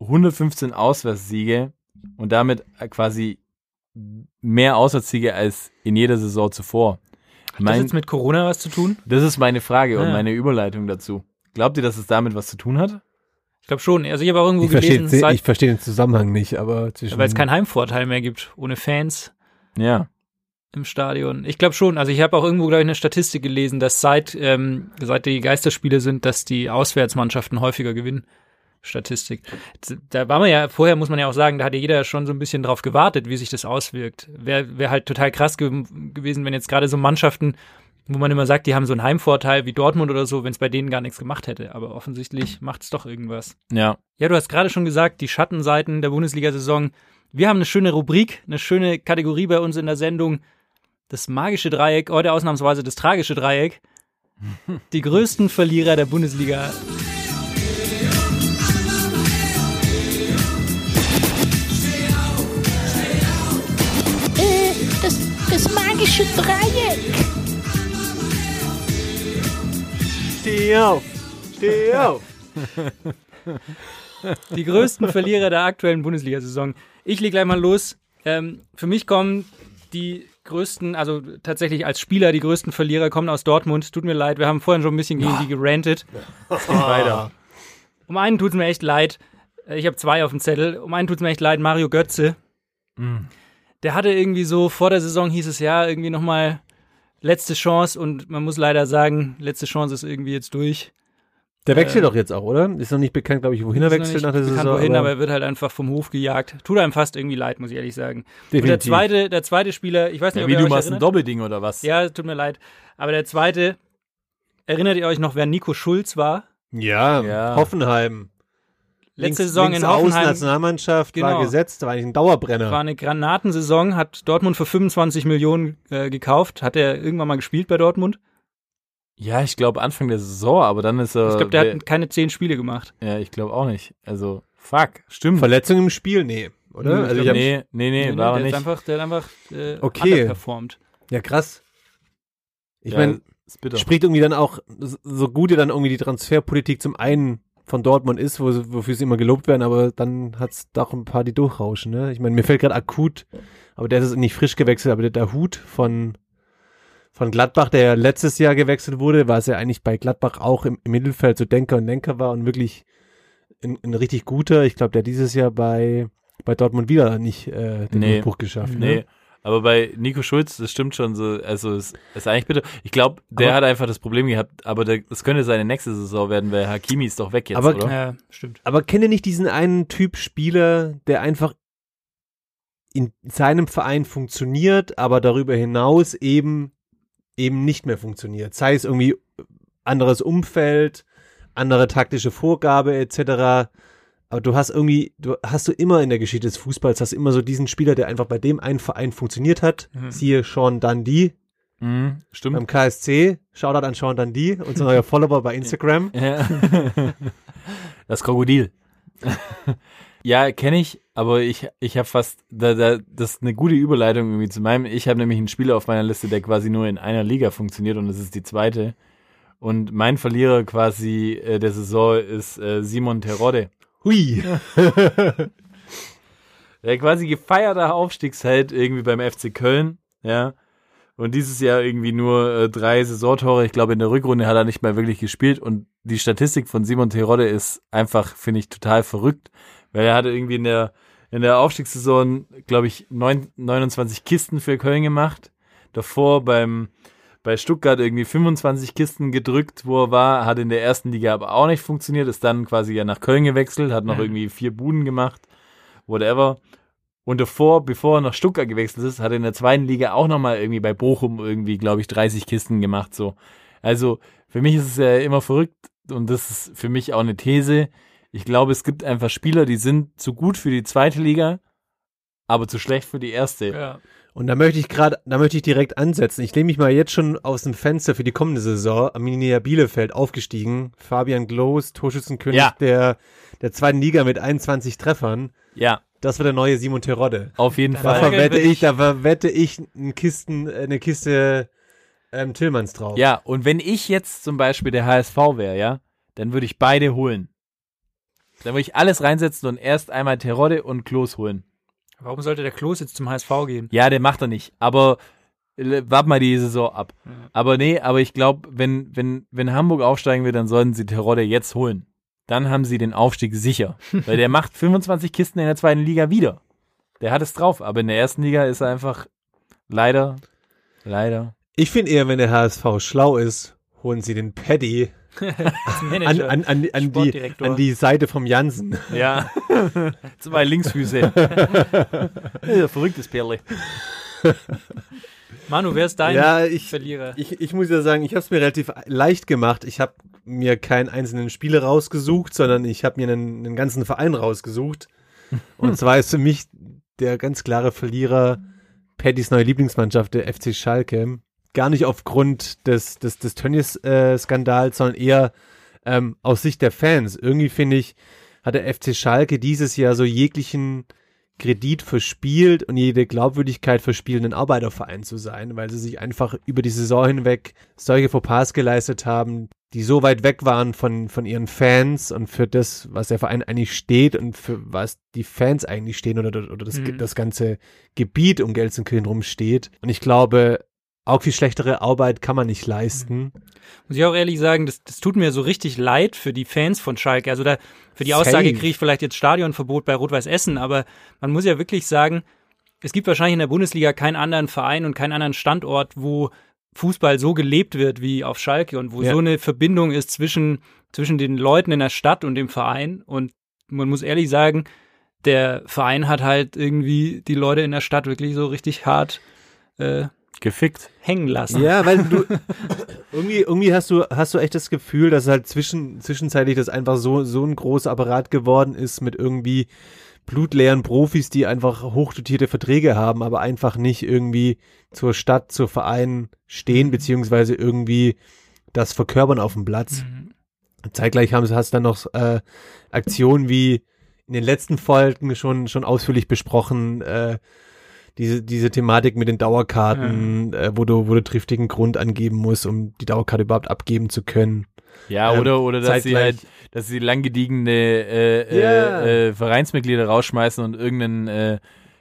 115 Auswärtssiege und damit quasi mehr Auswärtssiege als in jeder Saison zuvor. Hat das Mein, jetzt mit Corona was zu tun? das ist meine Frage und Ah. meine Überleitung dazu. Glaubt ihr, dass es damit was zu tun hat? Ich glaube schon. Also ich habe auch irgendwo Ich verstehe, gelesen, seit, ich verstehe den Zusammenhang nicht, aber zwischen. weil es keinen Heimvorteil mehr gibt, ohne Fans Ja. Im Stadion. Ich glaube schon. Also ich habe auch irgendwo, glaube ich, eine Statistik gelesen, dass seit, ähm, seit die Geisterspiele sind, dass die Auswärtsmannschaften häufiger gewinnen. Statistik. Da war man ja, vorher muss man ja auch sagen, da hatte jeder schon so ein bisschen drauf gewartet, wie sich das auswirkt. Wäre wär halt total krass ge gewesen, wenn jetzt gerade so Mannschaften, wo man immer sagt, die haben so einen Heimvorteil wie Dortmund oder so, wenn es bei denen gar nichts gemacht hätte. Aber offensichtlich macht es doch irgendwas. Ja. Ja, du hast gerade schon gesagt, die Schattenseiten der Bundesliga-Saison. Wir haben eine schöne Rubrik, eine schöne Kategorie bei uns in der Sendung. Das magische Dreieck, heute ausnahmsweise das tragische Dreieck. Die größten Verlierer der Bundesliga. Äh, das, das magische Dreieck. Steh auf! Steh auf! Die größten Verlierer der aktuellen Bundesliga-Saison. Ich leg gleich mal los. Ähm, für mich kommen die größten, also tatsächlich als Spieler, die größten Verlierer kommen aus Dortmund. Tut mir leid, wir haben vorhin schon ein bisschen gegen die gerantet. Weiter. Um einen tut's mir echt leid. Äh, Ich habe zwei auf dem Zettel. Um einen tut's mir echt leid, Mario Götze. Der hatte irgendwie so, vor der Saison hieß es ja, irgendwie nochmal letzte Chance und man muss leider sagen, letzte Chance ist irgendwie jetzt durch. Der wechselt doch jetzt auch, oder? Ist noch nicht bekannt, glaube ich, wohin er wechselt nach der bekannt, Saison. wohin, aber er wird halt einfach vom Hof gejagt. Tut einem fast irgendwie leid, muss ich ehrlich sagen. Und der definitiv. zweite, der zweite Spieler, ich weiß nicht, Ja, ob wie ihr du euch machst ein. Doppelding oder was? Ja, tut mir leid. Aber der zweite, erinnert ihr euch noch, wer Nico Schulz war? Ja, Ja. Hoffenheim. Letzte links, Saison links in Außen Hoffenheim Nationalmannschaft war Genau. gesetzt, war eigentlich ein Dauerbrenner. war eine Granatensaison, hat Dortmund für 25 Millionen äh, gekauft. Hat er irgendwann mal gespielt bei Dortmund? Ja, ich glaube Anfang der Saison, aber dann ist er. Ich glaube, der wer- hat keine zehn Spiele gemacht. ja, ich glaube auch nicht. Also, fuck, stimmt. Verletzung im Spiel? Nee, oder? Nö, also ich hab, nee, nee, nee, war er der nicht. Ist einfach, der hat einfach äh, Okay. performt. Ja, krass. Ich Ja, meine, spricht irgendwie dann auch, so gut ja dann irgendwie die Transferpolitik zum einen von Dortmund ist, wo, wofür sie immer gelobt werden, aber dann hat's doch ein paar, die durchrauschen. Ne? Ich meine, mir fällt gerade akut, aber der ist nicht frisch gewechselt, aber der, der Hut von, von Gladbach, der ja letztes Jahr gewechselt wurde, war es ja eigentlich bei Gladbach auch im, im Mittelfeld so Denker und Lenker war und wirklich ein, ein richtig guter. Ich glaube, der dieses Jahr bei, bei Dortmund wieder nicht äh, den Nee. Durchbruch geschafft. Nee, Ne? aber bei Nico Schulz, das stimmt schon so, also es ist eigentlich bitter. Ich glaube, der Aber- hat einfach das Problem gehabt, aber der, das könnte seine nächste Saison werden, weil Hakimi ist doch weg jetzt, Aber- oder? Ja, stimmt. Aber kennt ihr nicht diesen einen Typ Spieler, der einfach in seinem Verein funktioniert, aber darüber hinaus eben eben nicht mehr funktioniert? Sei es irgendwie anderes Umfeld, andere taktische Vorgabe etc. Aber du hast irgendwie, du hast du immer in der Geschichte des Fußballs, hast immer so diesen Spieler, der einfach bei dem einen Verein funktioniert hat. Mhm. Siehe Sean Dundee Mhm, stimmt. beim KSC. Shoutout an Sean Dundee, unser neuer Follower bei Instagram. Das Krokodil. ja, kenne ich, aber ich, ich habe fast, da, da, das ist eine gute Überleitung irgendwie zu meinem. Ich habe nämlich einen Spieler auf meiner Liste, der quasi nur in einer Liga funktioniert und das ist die zweite. Und mein Verlierer quasi äh, der Saison ist äh, Simon Terodde. Hui. Der quasi gefeierter Aufstiegsheld irgendwie beim FC Köln, ja. Und dieses Jahr irgendwie nur äh, drei Saisontore. Ich glaube, in der Rückrunde hat er nicht mal wirklich gespielt. Und die Statistik von Simon Terodde ist einfach, finde ich, total verrückt. Weil er hatte irgendwie in der, in der Aufstiegssaison, glaube ich, neun, 29 Kisten für Köln gemacht. Davor beim, bei Stuttgart irgendwie 25 Kisten gedrückt, wo er war, hat in der ersten Liga aber auch nicht funktioniert, ist dann quasi ja nach Köln gewechselt, hat noch Mhm. irgendwie vier Buden gemacht, whatever. Und davor, bevor er nach Stuttgart gewechselt ist, hat er in der zweiten Liga auch nochmal irgendwie bei Bochum irgendwie, glaube ich, 30 Kisten gemacht, so. Also, für mich ist es ja immer verrückt und das ist für mich auch eine These. Ich glaube, es gibt einfach Spieler, die sind zu gut für die zweite Liga, aber zu schlecht für die erste. Ja. Und da möchte ich gerade, da möchte ich direkt ansetzen. Ich lehne mich mal jetzt schon aus dem Fenster für die kommende Saison. Arminia Bielefeld aufgestiegen. Fabian Glos, Torschützenkönig Ja. der, der zweiten Liga mit 21 Treffern. Ja, Das wird der neue Simon Terodde. auf jeden Da Fall. Frage verwette ich, da verwette ich eine Kisten, äh, eine Kiste ähm, Tillmanns drauf. Ja, und wenn ich jetzt zum Beispiel der HSV wäre, ja, dann würde ich beide holen. Dann würde ich alles reinsetzen und erst einmal Terodde und Klos holen. Warum sollte der Klos jetzt zum HSV gehen? Ja, der macht er nicht. Aber äh, wart mal die Saison ab. Aber nee, aber ich glaube, wenn, wenn, wenn Hamburg aufsteigen will, dann sollten sie Terodde jetzt holen. Dann haben sie den Aufstieg sicher. Weil der macht 25 Kisten in der zweiten Liga wieder. Der hat es drauf, aber in der ersten Liga ist er einfach leider, leider. Ich finde eher, wenn der HSV schlau ist, holen sie den Paddy Manager. an, an, an, die, an die Seite vom Jansen. Ja. Zwei Linksfüße. ja, verrücktes Perle. Manu, wer ist dein Ja, ich, Verlierer? Ich, ich muss ja sagen, ich habe es mir relativ leicht gemacht. Ich habe mir keinen einzelnen Spieler rausgesucht, sondern ich habe mir einen, einen ganzen Verein rausgesucht. Und zwar ist für mich der ganz klare Verlierer Pattys neue Lieblingsmannschaft, der FC Schalke. Gar nicht aufgrund des, des, des Tönnies-Skandals, sondern eher ähm, aus Sicht der Fans. Irgendwie finde ich, hat der FC Schalke dieses Jahr so jeglichen Kredit verspielt und jede Glaubwürdigkeit verspielt, ein Arbeiterverein zu sein, weil sie sich einfach über die Saison hinweg solche Fauxpas geleistet haben, die so weit weg waren von, von ihren Fans und für das, was der Verein eigentlich steht und für was die Fans eigentlich stehen oder, oder das, Mhm. das ganze Gebiet um Gelsenkirchen rum steht. Und ich glaube, auch viel schlechtere Arbeit kann man nicht leisten. Muss ich auch ehrlich sagen, das, das tut mir so richtig leid für die Fans von Schalke. Also da, für die. Aussage kriege ich vielleicht jetzt Stadionverbot bei Rot-Weiß Essen, aber man muss ja wirklich sagen, es gibt wahrscheinlich in der Bundesliga keinen anderen Verein und keinen anderen Standort, wo Fußball so gelebt wird wie auf Schalke und wo Ja. so eine Verbindung ist zwischen, zwischen den Leuten in der Stadt und dem Verein. Und man muss ehrlich sagen, der Verein hat halt irgendwie die Leute in der Stadt wirklich so richtig hart äh, Gefickt. hängen lassen. Ja, weil du irgendwie, irgendwie hast du, hast du echt das Gefühl, dass halt zwischen, zwischenzeitlich das einfach so, so ein großer Apparat geworden ist mit irgendwie blutleeren Profis, die einfach hochdotierte Verträge haben, aber einfach nicht irgendwie zur Stadt, zur Verein stehen, beziehungsweise irgendwie das verkörpern auf dem Platz. Zeitgleich haben sie, hast dann noch äh, Aktionen wie in den letzten Folgen schon, schon ausführlich besprochen, äh, diese, diese Thematik mit den Dauerkarten, äh, wo du, wo du triftigen Grund angeben musst, um die Dauerkarte überhaupt abgeben zu können. Ja, Ähm, oder, oder dass sie halt, dass sie lang gediegene äh, Ja. äh, äh, Vereinsmitglieder rausschmeißen und irgendeinen äh,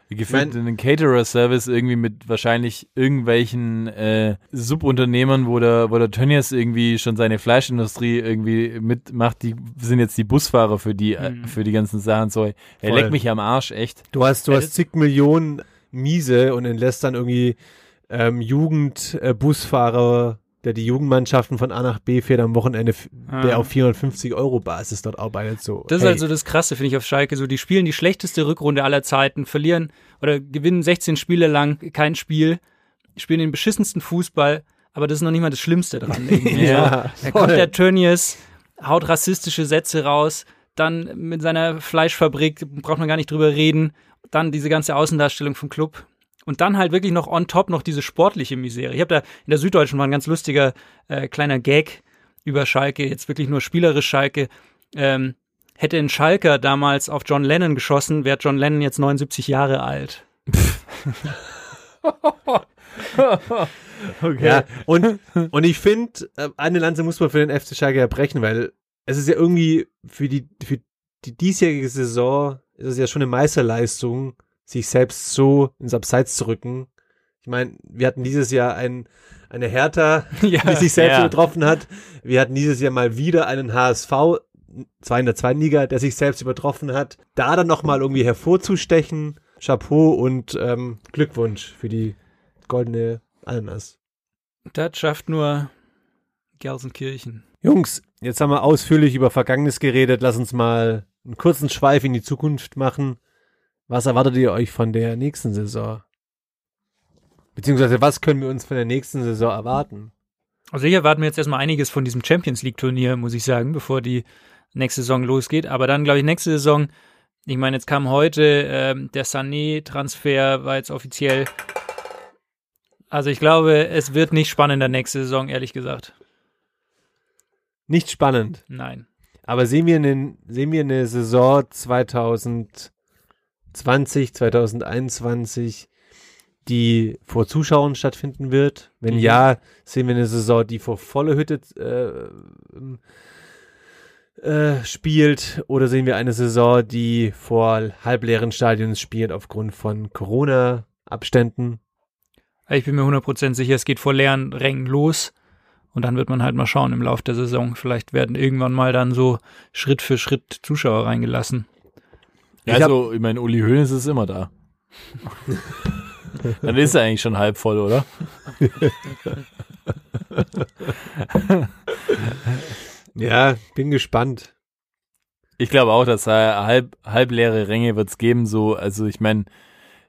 gefühlt Mein- einen Caterer-Service irgendwie mit wahrscheinlich irgendwelchen äh, Subunternehmern, wo der, wo der Tönnies irgendwie schon seine Fleischindustrie irgendwie mitmacht, die sind jetzt die Busfahrer für die, äh, Mhm. für die ganzen Sachen. So, er leckt mich am Arsch, echt. Du hast, du Ja, hast zig Millionen Miese und entlässt dann irgendwie ähm, Jugendbusfahrer, der die Jugendmannschaften von A nach B fährt am Wochenende, f- der Ah. auf 450 Euro Basis dort arbeitet. So, Das ist hey, halt so das Krasse, finde ich, auf Schalke. So, die spielen die schlechteste Rückrunde aller Zeiten, verlieren oder gewinnen 16 Spiele lang kein Spiel, spielen den beschissensten Fußball, aber das ist noch nicht mal das Schlimmste dran. Ja, Da kommt der Tönnies, haut rassistische Sätze raus, dann mit seiner Fleischfabrik, braucht man gar nicht drüber reden, dann diese ganze Außendarstellung vom Club. Und dann halt wirklich noch on top noch diese sportliche Misere. Ich habe da in der Süddeutschen war ein ganz lustiger äh, kleiner Gag über Schalke, jetzt wirklich nur spielerisch Schalke. Ähm, hätte ein Schalker damals auf John Lennon geschossen, wäre John Lennon jetzt 79 Jahre alt. Okay. Ja, und, und ich finde, äh, eine Lanze muss man für den FC Schalke ja brechen, weil es ist ja irgendwie für die, für die diesjährige Saison ist es ja schon eine Meisterleistung, sich selbst so ins Abseits zu rücken. Ich meine, wir hatten dieses Jahr ein, eine Hertha, Ja, die sich selbst ja. übertroffen hat. Wir hatten dieses Jahr mal wieder einen HSV, zwar in der zweiten Liga, der sich selbst übertroffen hat. Da dann nochmal irgendwie hervorzustechen, Chapeau und ähm, Glückwunsch für die goldene Ananas. Das schafft nur Gelsenkirchen. Jungs, jetzt haben wir ausführlich über Vergangenes geredet. Lass uns mal einen kurzen Schweif in die Zukunft machen. Was erwartet ihr euch von der nächsten Saison? Beziehungsweise was können wir uns von der nächsten Saison erwarten? Also ich erwarte mir jetzt erstmal einiges von diesem Champions League Turnier, muss ich sagen, bevor die nächste Saison losgeht. Aber dann, glaube ich, nächste Saison, ich meine, jetzt kam heute ähm, der Sané-Transfer, war jetzt offiziell. Also ich glaube, es wird nicht spannender nächste Saison, ehrlich gesagt. Nicht spannend. Nein. Aber sehen wir, einen, sehen wir eine Saison 2020, 2021, die vor Zuschauern stattfinden wird? Wenn Mhm. ja, sehen wir eine Saison, die vor volle Hütte äh, äh, spielt? Oder sehen wir eine Saison, die vor halbleeren Stadions spielt aufgrund von Corona-Abständen? Ich bin mir 100% sicher, es geht vor leeren Rängen los. Und dann wird man halt mal schauen im Laufe der Saison. Vielleicht werden irgendwann mal dann so Schritt für Schritt Zuschauer reingelassen. Ja, Ich also, ich meine, Uli Hoeneß ist immer da. Dann ist er eigentlich schon halb voll, oder? Ja, bin gespannt. Ich glaube auch, dass er halb, halb leere Ränge wird es geben. So, also ich meine,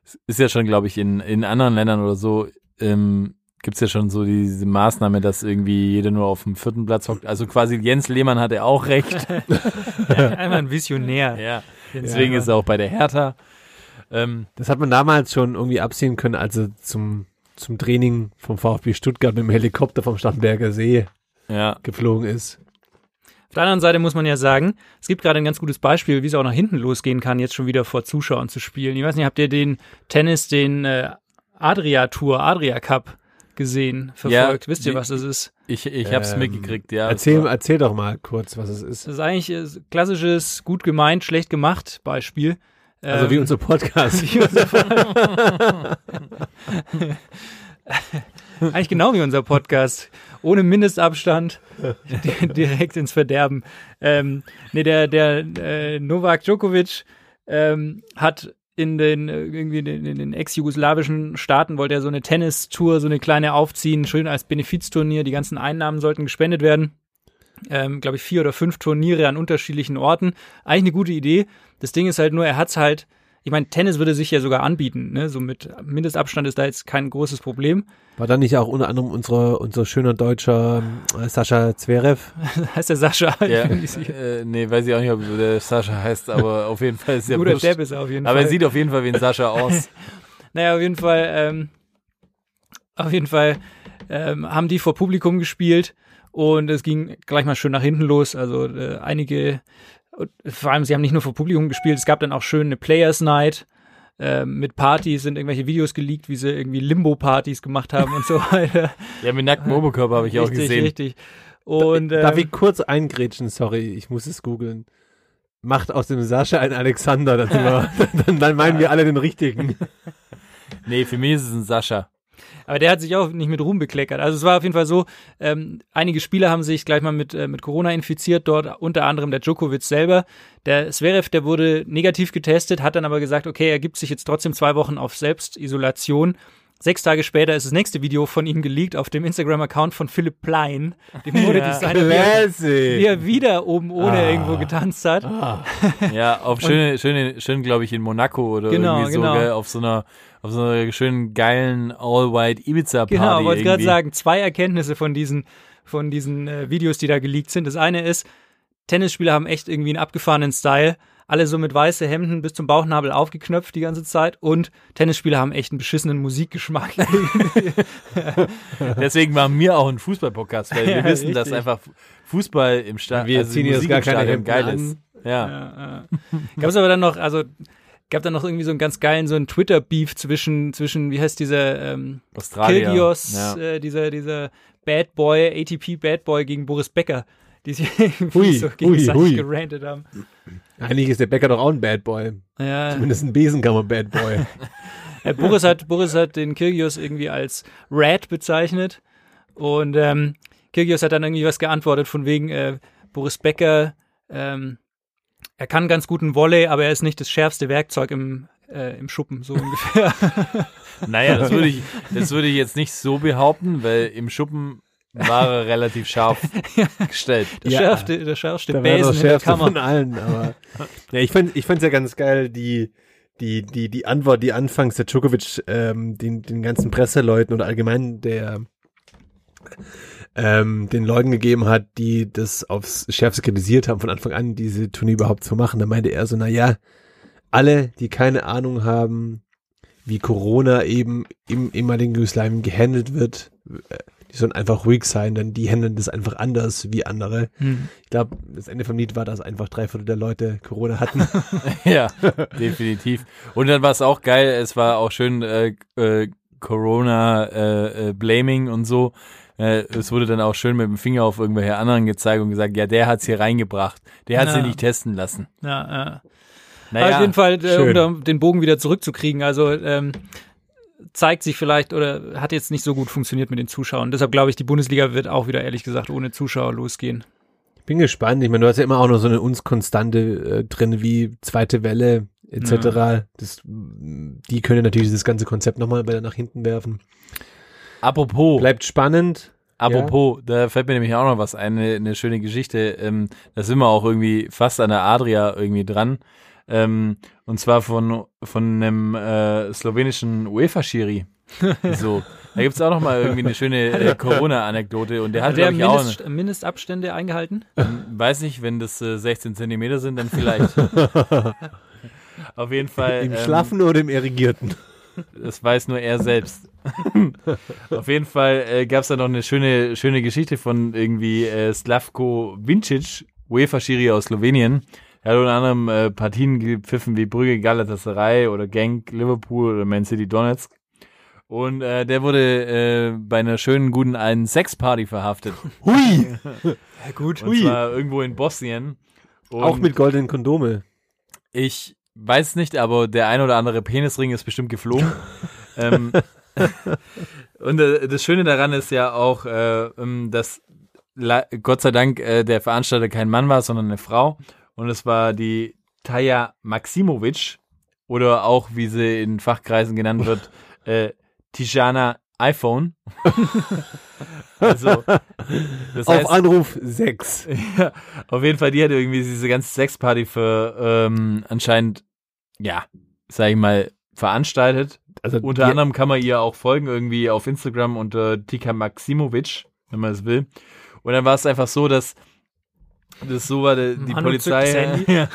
es ist ja schon, glaube ich, in, in anderen Ländern oder so, ähm, gibt es ja schon so diese Maßnahme, dass irgendwie jeder nur auf dem vierten Platz hockt. Also quasi Jens Lehmann hatte auch recht. Einmal ein Visionär. ja. Deswegen ist er auch bei der Hertha. Ähm, Das hat man damals schon irgendwie absehen können, als er zum, zum Training vom VfB Stuttgart mit dem Helikopter vom Starnberger See ja. geflogen ist. Auf der anderen Seite muss man ja sagen, es gibt gerade ein ganz gutes Beispiel, wie es auch nach hinten losgehen kann, jetzt schon wieder vor Zuschauern zu spielen. Ich weiß nicht, habt ihr den Tennis, den äh, Adria Tour, Adria Cup gesehen, verfolgt? Ja, Wisst ihr, was das ist? Ich, ich hab's Ähm, mitgekriegt, ja. erzähl, war- erzähl doch mal kurz, was es ist. Das ist eigentlich äh, klassisches, gut gemeint, schlecht gemacht Beispiel. Also wie Ähm, unser Podcast. Eigentlich genau wie unser Podcast. Ohne Mindestabstand. di- direkt ins Verderben. Ähm, nee, der, der äh, Novak Djokovic ähm, hat in den äh, irgendwie in den, den ex-jugoslawischen Staaten wollte er so eine Tennistour, so eine kleine aufziehen, schön als Benefizturnier. Die ganzen Einnahmen sollten gespendet werden. Ähm, glaube ich, vier oder fünf Turniere an unterschiedlichen Orten. Eigentlich eine gute Idee. Das Ding ist halt nur, er hat's halt ich meine, Tennis würde sich ja sogar anbieten, ne? So mit Mindestabstand ist da jetzt kein großes Problem. War da nicht auch unter anderem unsere, unser schöner deutscher äh, Sascha Zverev? heißt der Sascha. Ja, äh, nee, weiß ich auch nicht, ob der Sascha heißt, aber auf jeden Fall ist er Guter wurscht. Depp ist er auf jeden Aber Fall. er sieht auf jeden Fall wie ein Sascha aus. Naja, auf jeden Fall, ähm, auf jeden Fall ähm, haben die vor Publikum gespielt und es ging gleich mal schön nach hinten los. Also äh, einige, und vor allem, sie haben nicht nur vor Publikum gespielt, es gab dann auch schön eine Players Night. ähm, mit Partys sind irgendwelche Videos geleakt, wie sie irgendwie Limbo-Partys gemacht haben und so weiter. Ja, mit nacktem Oberkörper habe ich auch richtig, gesehen. richtig. Und Darf ähm, ich kurz eingrätschen? Sorry, ich muss es googeln. Macht aus dem Sascha einen Alexander, dann, wir, dann, dann meinen wir alle den richtigen. Nee, für mich ist es ein Sascha. Aber der hat sich auch nicht mit Ruhm bekleckert. Also es war auf jeden Fall so, ähm, einige Spieler haben sich gleich mal mit, äh, mit Corona infiziert, dort unter anderem der Djokovic selber. Der Zverev, der wurde negativ getestet, hat dann aber gesagt, okay, er gibt sich jetzt trotzdem zwei Wochen auf Selbstisolation. Sechs Tage später ist das nächste Video von ihm geleakt auf dem Instagram-Account von Philipp Plein, dem Modedesigner, wie, er- wie er wieder oben ohne irgendwo getanzt hat. Ja, auf schöne, schöne, schön, glaube ich, in Monaco oder Genau, irgendwie so, genau. gell, auf so einer, auf so einer schönen geilen All-White Ibiza-Party. Genau, wollte ich gerade irgendwie. sagen, zwei Erkenntnisse von diesen, von diesen äh, Videos, die da geleakt sind. Das eine ist, Tennisspieler haben echt irgendwie einen abgefahrenen Style. Alle so mit weiße Hemden bis zum Bauchnabel aufgeknöpft die ganze Zeit. Und Tennisspieler haben echt einen beschissenen Musikgeschmack. Deswegen machen wir auch einen Fußball-Podcast, weil wir Ja, wissen, dass richtig. einfach Fußball im Stadion, Wir also ziehen jetzt Musik gar im keine Stadion Hemden geil an. ist. Ja. Ja, ja. Gab es aber dann noch, also gab dann noch irgendwie so einen ganz geilen, so einen Twitter-Beef zwischen, zwischen, wie heißt dieser ähm, Australier. Ja. äh, dieser, dieser Bad Boy, ATP Bad Boy gegen Boris Becker, die sich irgendwie Hui, so hui, gegenseitig hui. gerantet haben. Eigentlich ist der Bäcker doch auch ein Bad Boy. Ja, Zumindest ein Besenkammer-Bad Boy. äh, Boris hat, Boris hat den Kyrgios irgendwie als Rat bezeichnet und ähm, Kyrgios hat dann irgendwie was geantwortet von wegen äh, Boris Becker, ähm, er kann ganz guten Volley, aber er ist nicht das schärfste Werkzeug im, äh, im Schuppen, so ungefähr. Naja, das würde ich, das würde ich jetzt nicht so behaupten, weil im Schuppen war er relativ scharf gestellt. Der Ja. schärfste, der schärfste Da war er Besen das in der schärfste Kammer. von allen. Aber ja, ich fand, ich fand's ja ganz geil, die, die, die, die Antwort, die anfangs der Djokovic ähm, den, den ganzen Presseleuten oder allgemein der ähm, den Leuten gegeben hat, die das aufs Schärfste kritisiert haben, von Anfang an diese Turnier überhaupt zu machen. Da meinte er so, na ja, alle, die keine Ahnung haben, wie Corona eben im ehemaligen Jugoslawien gehandelt wird, äh, die sollen einfach ruhig sein, denn die handeln das einfach anders wie andere. Hm. Ich glaube, das Ende vom Lied war, dass einfach drei Viertel der Leute Corona hatten. Ja, definitiv. Und dann war es auch geil, es war auch schön äh, äh, Corona äh, äh, Blaming und so. Äh, es wurde dann auch schön mit dem Finger auf irgendwelche anderen gezeigt und gesagt, ja, der hat's hier reingebracht. Der hat Ja. sie nicht testen lassen. Ja, ja. Naja, auf jeden Fall, äh, um den Bogen wieder zurückzukriegen, also ähm, zeigt sich vielleicht oder hat jetzt nicht so gut funktioniert mit den Zuschauern. Deshalb glaube ich, die Bundesliga wird auch wieder ehrlich gesagt ohne Zuschauer losgehen. Ich bin gespannt. Ich meine, du hast ja immer auch noch so eine Unkonstante äh, drin wie zweite Welle etc. Das, die können natürlich das ganze Konzept nochmal wieder nach hinten werfen. Apropos, Bleibt spannend. apropos, da fällt mir nämlich auch noch was ein, eine, eine schöne Geschichte. Ähm, da sind wir auch irgendwie fast an der Adria irgendwie dran. Ähm, und zwar von, von einem äh, slowenischen UEFA-Schiri. So, da gibt's auch noch mal irgendwie eine schöne äh, Corona-Anekdote und der hat, Hat der ich, auch, eine, Mindest, Mindestabstände eingehalten? weiß nicht, wenn das äh, 16 Zentimeter sind, dann vielleicht. Auf jeden Fall. Im ähm, Schlaffen oder im Irrigierten? Das weiß nur er selbst. Auf jeden Fall äh, gab es da noch eine schöne, schöne Geschichte von irgendwie äh, Slavko Vincic, UEFA-Schiri aus Slowenien. Er hat unter anderem äh, Partien gepfiffen wie Brügge, Galatasaray oder Genk, Liverpool oder Man City Donetsk. Und äh, der wurde äh, bei einer schönen, guten alten Sexparty verhaftet. Hui! Ja, gut. Und zwar irgendwo in Bosnien. Und Auch mit goldenen Kondome. Ich weiß nicht, aber der ein oder andere Penisring ist bestimmt geflogen. ähm, und äh, das Schöne daran ist ja auch, äh, ähm, dass Gott sei Dank äh, der Veranstalter kein Mann war, sondern eine Frau. Und es war die Taja Maximovic oder auch, wie sie in Fachkreisen genannt wird, äh, Tijana iPhone. also, das Auf heißt, Anruf 6. ja, auf jeden Fall, die hat irgendwie diese ganze Sexparty für ähm, anscheinend, ja, sag ich mal, veranstaltet. Also Unter die- anderem kann man ihr auch folgen, irgendwie auf Instagram unter Tika Maximovic, wenn man es will. Und dann war es einfach so, dass das so war, die, die Polizei, ja,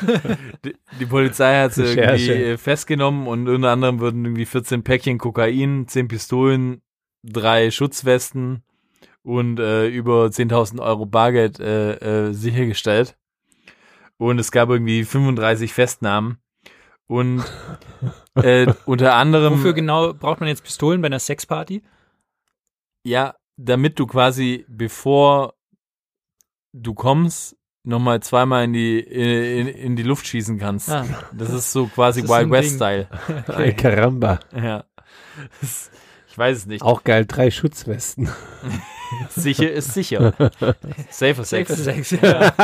die, die Polizei hat sie irgendwie festgenommen und unter anderem wurden irgendwie 14 Päckchen Kokain, 10 Pistolen, drei Schutzwesten und äh, über 10.000 Euro Bargeld äh, äh, sichergestellt. Und es gab irgendwie 35 Festnahmen. Und äh, unter anderem Wofür genau braucht man jetzt Pistolen bei einer Sexparty? Ja, damit du quasi, bevor du kommst, nochmal zweimal in die, in, in die Luft schießen kannst. Ah. Das ist so quasi Wild ein West Ding. Style. Ay, Caramba. Ja. Das, ich weiß es nicht. Auch geil, drei Schutzwesten. Sicher ist sicher. Safer Sex. Safer Sex, ja.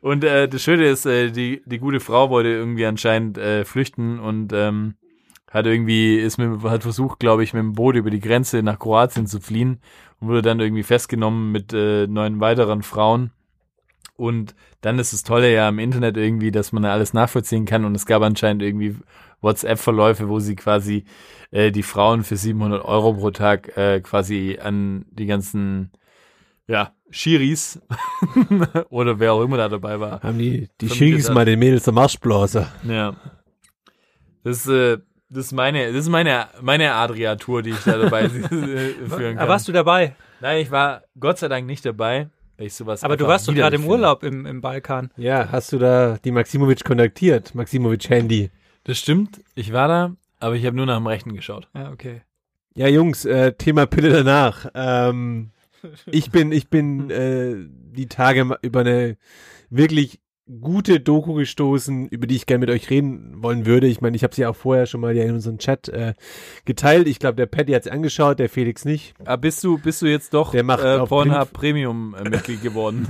Und äh, das Schöne ist, äh, die, die gute Frau wollte irgendwie anscheinend äh, flüchten und ähm, hat irgendwie, ist mit, hat versucht, glaube ich, mit dem Boot über die Grenze nach Kroatien zu fliehen und wurde dann irgendwie festgenommen mit äh, neun weiteren Frauen. Und dann ist das Tolle ja im Internet irgendwie, dass man da alles nachvollziehen kann und es gab anscheinend irgendwie WhatsApp-Verläufe, wo sie quasi äh, die Frauen für 700 Euro pro Tag äh, quasi an die ganzen ja, Schiris oder wer auch immer da dabei war. Haben die, die Schiris mal den Mädels am Marschblaser. Ja. Das, äh, das ist meine, das ist meine, meine Adria-Tour, die ich da dabei äh, führen kann. Aber warst du dabei? Nein, ich war Gott sei Dank nicht dabei, weil ich sowas Aber du warst doch gerade im. Urlaub im, im Balkan. Ja, hast du da die Maximovic kontaktiert? Maximovic Handy. Das stimmt, ich war da, aber ich habe nur nach dem Rechten geschaut. Ja, okay. Ja, Jungs, äh, Thema Pille danach. Ähm, ich bin, ich bin äh, die Tage über eine wirklich gute Doku gestoßen, über die ich gerne mit euch reden wollen würde. Ich meine, ich habe sie auch vorher schon mal ja in unserem Chat äh, geteilt. Ich glaube, der Patty hat sie angeschaut, der Felix nicht. Aber bist du, bist du jetzt doch Der macht äh, Pornhub Premium äh, Mitglied geworden?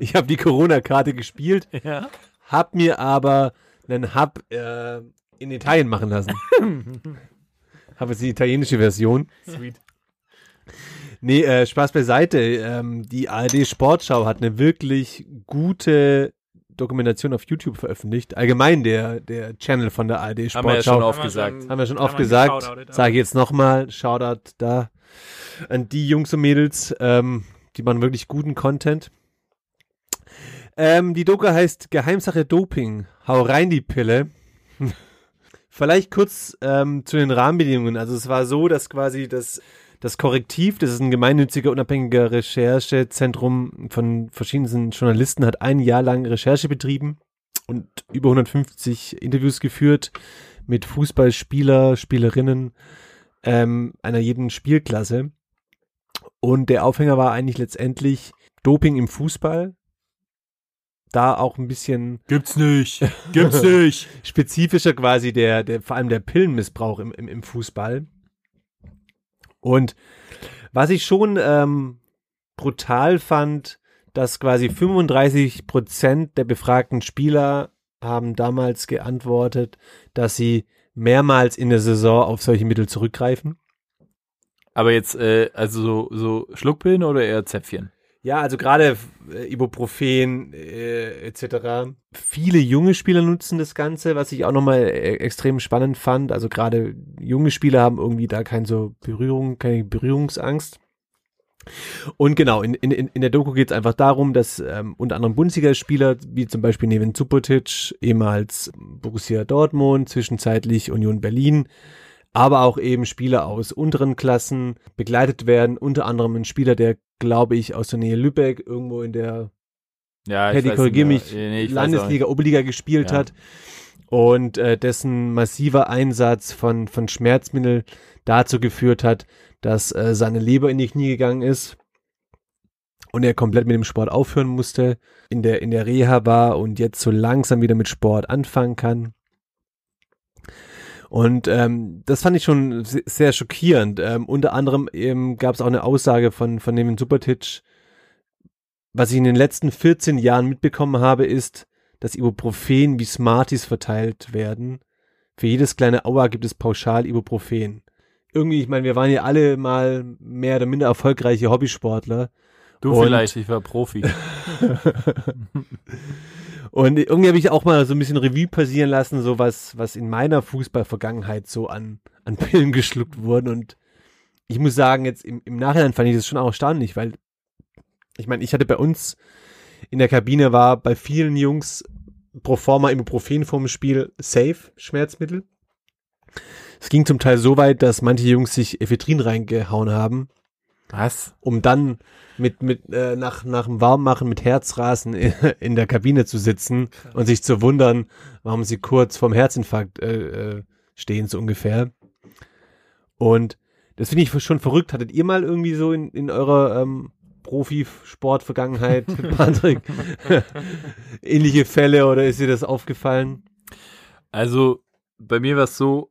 Ich habe die Corona-Karte gespielt, ja. hab mir aber einen Hub äh, in Italien machen lassen. habe jetzt die italienische Version. Sweet. Nee, äh, Spaß beiseite. Ähm, die ARD Sportschau hat eine wirklich gute Dokumentation auf YouTube veröffentlicht. Allgemein der, der Channel von der ARD Haben wir ja schon Sportschau. oft gesagt. Haben wir schon oft gesagt. Sage ich jetzt nochmal. Shoutout da an die Jungs und Mädels. Ähm, die machen wirklich guten Content. Ähm, die Doku heißt Geheimsache Doping. Hau rein die Pille. Vielleicht kurz ähm, zu den Rahmenbedingungen. Also es war so, dass quasi das, das Korrektiv, das ist ein gemeinnütziger, unabhängiger Recherchezentrum von verschiedenen Journalisten, hat ein Jahr lang Recherche betrieben und über 150 Interviews geführt mit Fußballspieler, Spielerinnen ähm, einer jeden Spielklasse. Und der Aufhänger war eigentlich letztendlich Doping im Fußball. Da auch ein bisschen Gibt's nicht. Gibt's nicht. spezifischer quasi der, der, vor allem der Pillenmissbrauch im, im, im Fußball. Und was ich schon ähm, brutal fand, dass quasi 35 Prozent der befragten Spieler haben damals geantwortet, dass sie mehrmals in der Saison auf solche Mittel zurückgreifen. Aber jetzt, äh, also so, so Schluckpillen oder eher Zäpfchen? Ja, also gerade äh, Ibuprofen äh, etc. Viele junge Spieler nutzen das Ganze, was ich auch nochmal äh, extrem spannend fand. Also gerade junge Spieler haben irgendwie da keine so Berührung, keine Berührungsangst. Und genau, in, in, in der Doku geht es einfach darum, dass ähm, unter anderem Bundesligaspieler, wie zum Beispiel Neven Subotic, ehemals Borussia Dortmund, zwischenzeitlich Union Berlin, aber auch eben Spieler aus unteren Klassen begleitet werden. Unter anderem ein Spieler, der, glaube ich, aus der Nähe Lübeck irgendwo in der Ja, Paddy, weiß korrigier nicht mich. Nee, Landesliga, Oberliga gespielt Ja. hat und äh, dessen massiver Einsatz von, von Schmerzmittel dazu geführt hat, dass äh, seine Leber in die Knie gegangen ist und er komplett mit dem Sport aufhören musste, in der, in der Reha war und jetzt so langsam wieder mit Sport anfangen kann. Und ähm, das fand ich schon se- sehr schockierend. Ähm, unter anderem ähm, gab es auch eine Aussage von, von dem Supertitch, was ich in den letzten 14 Jahren mitbekommen habe, ist, dass Ibuprofen wie Smarties verteilt werden. Für jedes kleine Aua gibt es pauschal Ibuprofen. Irgendwie, ich meine, wir waren ja alle mal mehr oder minder erfolgreiche Hobbysportler. Du Und- vielleicht, ich war Profi. Und irgendwie habe ich auch mal so ein bisschen Revue passieren lassen, so was, was in meiner Fußballvergangenheit so an, an Pillen geschluckt wurden. Und ich muss sagen, jetzt im, im Nachhinein fand ich das schon auch erstaunlich, weil ich meine, ich hatte bei uns in der Kabine war bei vielen Jungs pro forma Ibuprofen vorm Spiel safe Schmerzmittel. Es ging zum Teil so weit, dass manche Jungs sich Ephedrin reingehauen haben, Was? um dann mit, mit äh, nach, nach dem Warmmachen mit Herzrasen in, in der Kabine zu sitzen und sich zu wundern, warum sie kurz vorm Herzinfarkt äh, äh, stehen, so ungefähr. Und das finde ich schon verrückt. Hattet ihr mal irgendwie so in, in eurer ähm, Profisport-Vergangenheit, Patrick, ähnliche Fälle oder ist dir das aufgefallen? Also, bei mir war es so,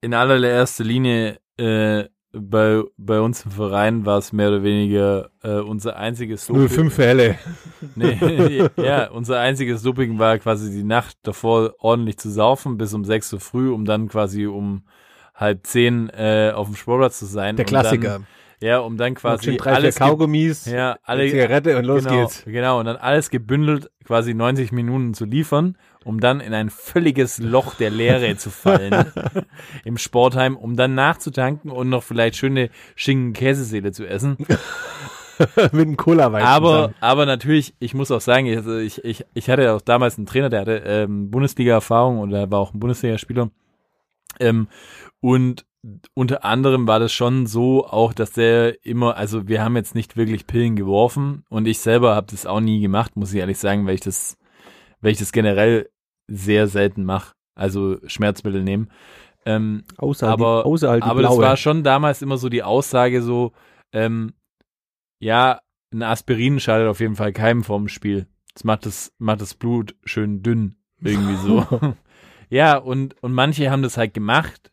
in allererster Linie äh, bei, bei uns im Verein war es mehr oder weniger äh, unser einziges Doping. Fälle. Nee, ja, unser einziges Doping war quasi die Nacht davor ordentlich zu saufen, bis um 6 Uhr früh, um dann quasi um halb zehn äh, auf dem Sportplatz zu sein. Der und Klassiker. Dann, ja, um dann quasi drei, alles Kaugummis, ja, alle, Zigarette und los genau, geht's. Genau, und dann alles gebündelt, quasi 90 Minuten zu liefern, um dann in ein völliges Loch der Leere zu fallen im Sportheim, um dann nachzutanken und noch vielleicht schöne Schinken-Käseseele zu essen. mit einem Cola-Wein. Aber, aber natürlich, ich muss auch sagen, ich, also ich, ich, ich hatte ja auch damals einen Trainer, der hatte ähm, Bundesliga-Erfahrung und er war auch ein Bundesligaspieler. Ähm, und unter anderem war das schon so auch, dass der immer, also wir haben jetzt nicht wirklich Pillen geworfen und ich selber habe das auch nie gemacht, muss ich ehrlich sagen, weil ich das, weil ich das generell sehr selten mache. Also Schmerzmittel nehmen. Ähm, außer aber die, außer halt die aber das blaue. war schon damals immer so die Aussage so, ähm, ja, ein Aspirin schadet auf jeden Fall keinem vorm Spiel. Das macht das, macht das Blut schön dünn, irgendwie so. ja, und, und manche haben das halt gemacht.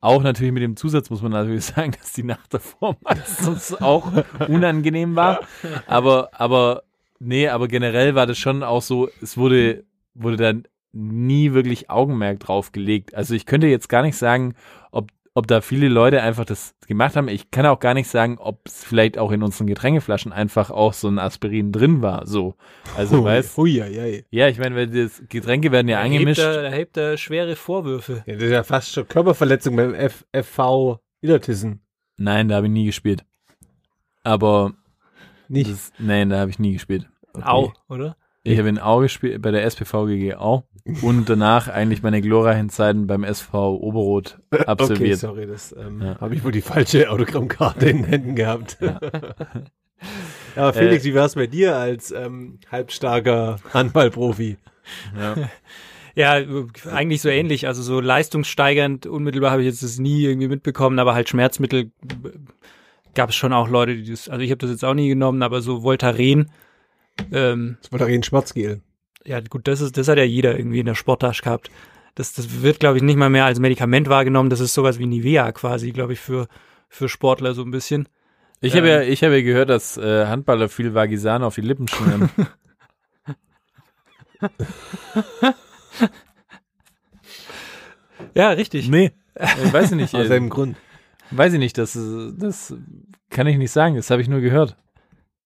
Auch natürlich mit dem Zusatz muss man natürlich sagen, dass die Nacht davor meistens auch unangenehm war. Aber, aber, nee, aber generell war das schon auch so, es wurde, wurde dann nie wirklich Augenmerk drauf gelegt. Also ich könnte jetzt gar nicht sagen, ob, ob da viele Leute einfach das gemacht haben. Ich kann auch gar nicht sagen, ob es vielleicht auch in unseren Getränkeflaschen einfach auch so ein Aspirin drin war. So. Also Hui, weißt hui, ja, ja. ja, ich meine, weil das Getränke werden ja Da hebt angemischt. er, da hebt er schwere Vorwürfe. ja. Das ist ja fast schon Körperverletzung beim F FV Illertissen. Nein, da habe ich nie gespielt. Aber Nicht. das, nein, da habe ich nie gespielt. Au, oder? Ich habe in Au gespielt, bei der SPV GG Au und danach eigentlich meine glorreichen Zeiten beim SV Oberrot Okay, absolviert. sorry, das ähm, Ja. habe ich wohl die falsche Autogrammkarte in den Händen gehabt. Ja. Aber Felix, Äh, wie war es bei dir als ähm, halbstarker Handballprofi? ja. Ja, eigentlich so ähnlich. Also so leistungssteigernd, unmittelbar habe ich jetzt das nie irgendwie mitbekommen, aber halt Schmerzmittel gab es schon auch Leute, die das, also ich habe das jetzt auch nie genommen, aber so Voltaren, ähm, Das war doch ein Schwarzgel. ja gut, das ist, das hat ja jeder irgendwie in der Sporttasche gehabt. Das, das wird, glaube ich, nicht mal mehr als Medikament wahrgenommen. Das ist sowas wie Nivea quasi, glaube ich, für, für Sportler so ein bisschen. Ich habe ja, ich habe ja gehört, dass äh, Handballer viel Vagisan auf die Lippen schmieren. Ja, richtig. nee, ich weiß ich nicht. Aus Äh, einem Grund. weiß ich nicht, das, äh, das kann ich nicht sagen, das habe ich nur gehört.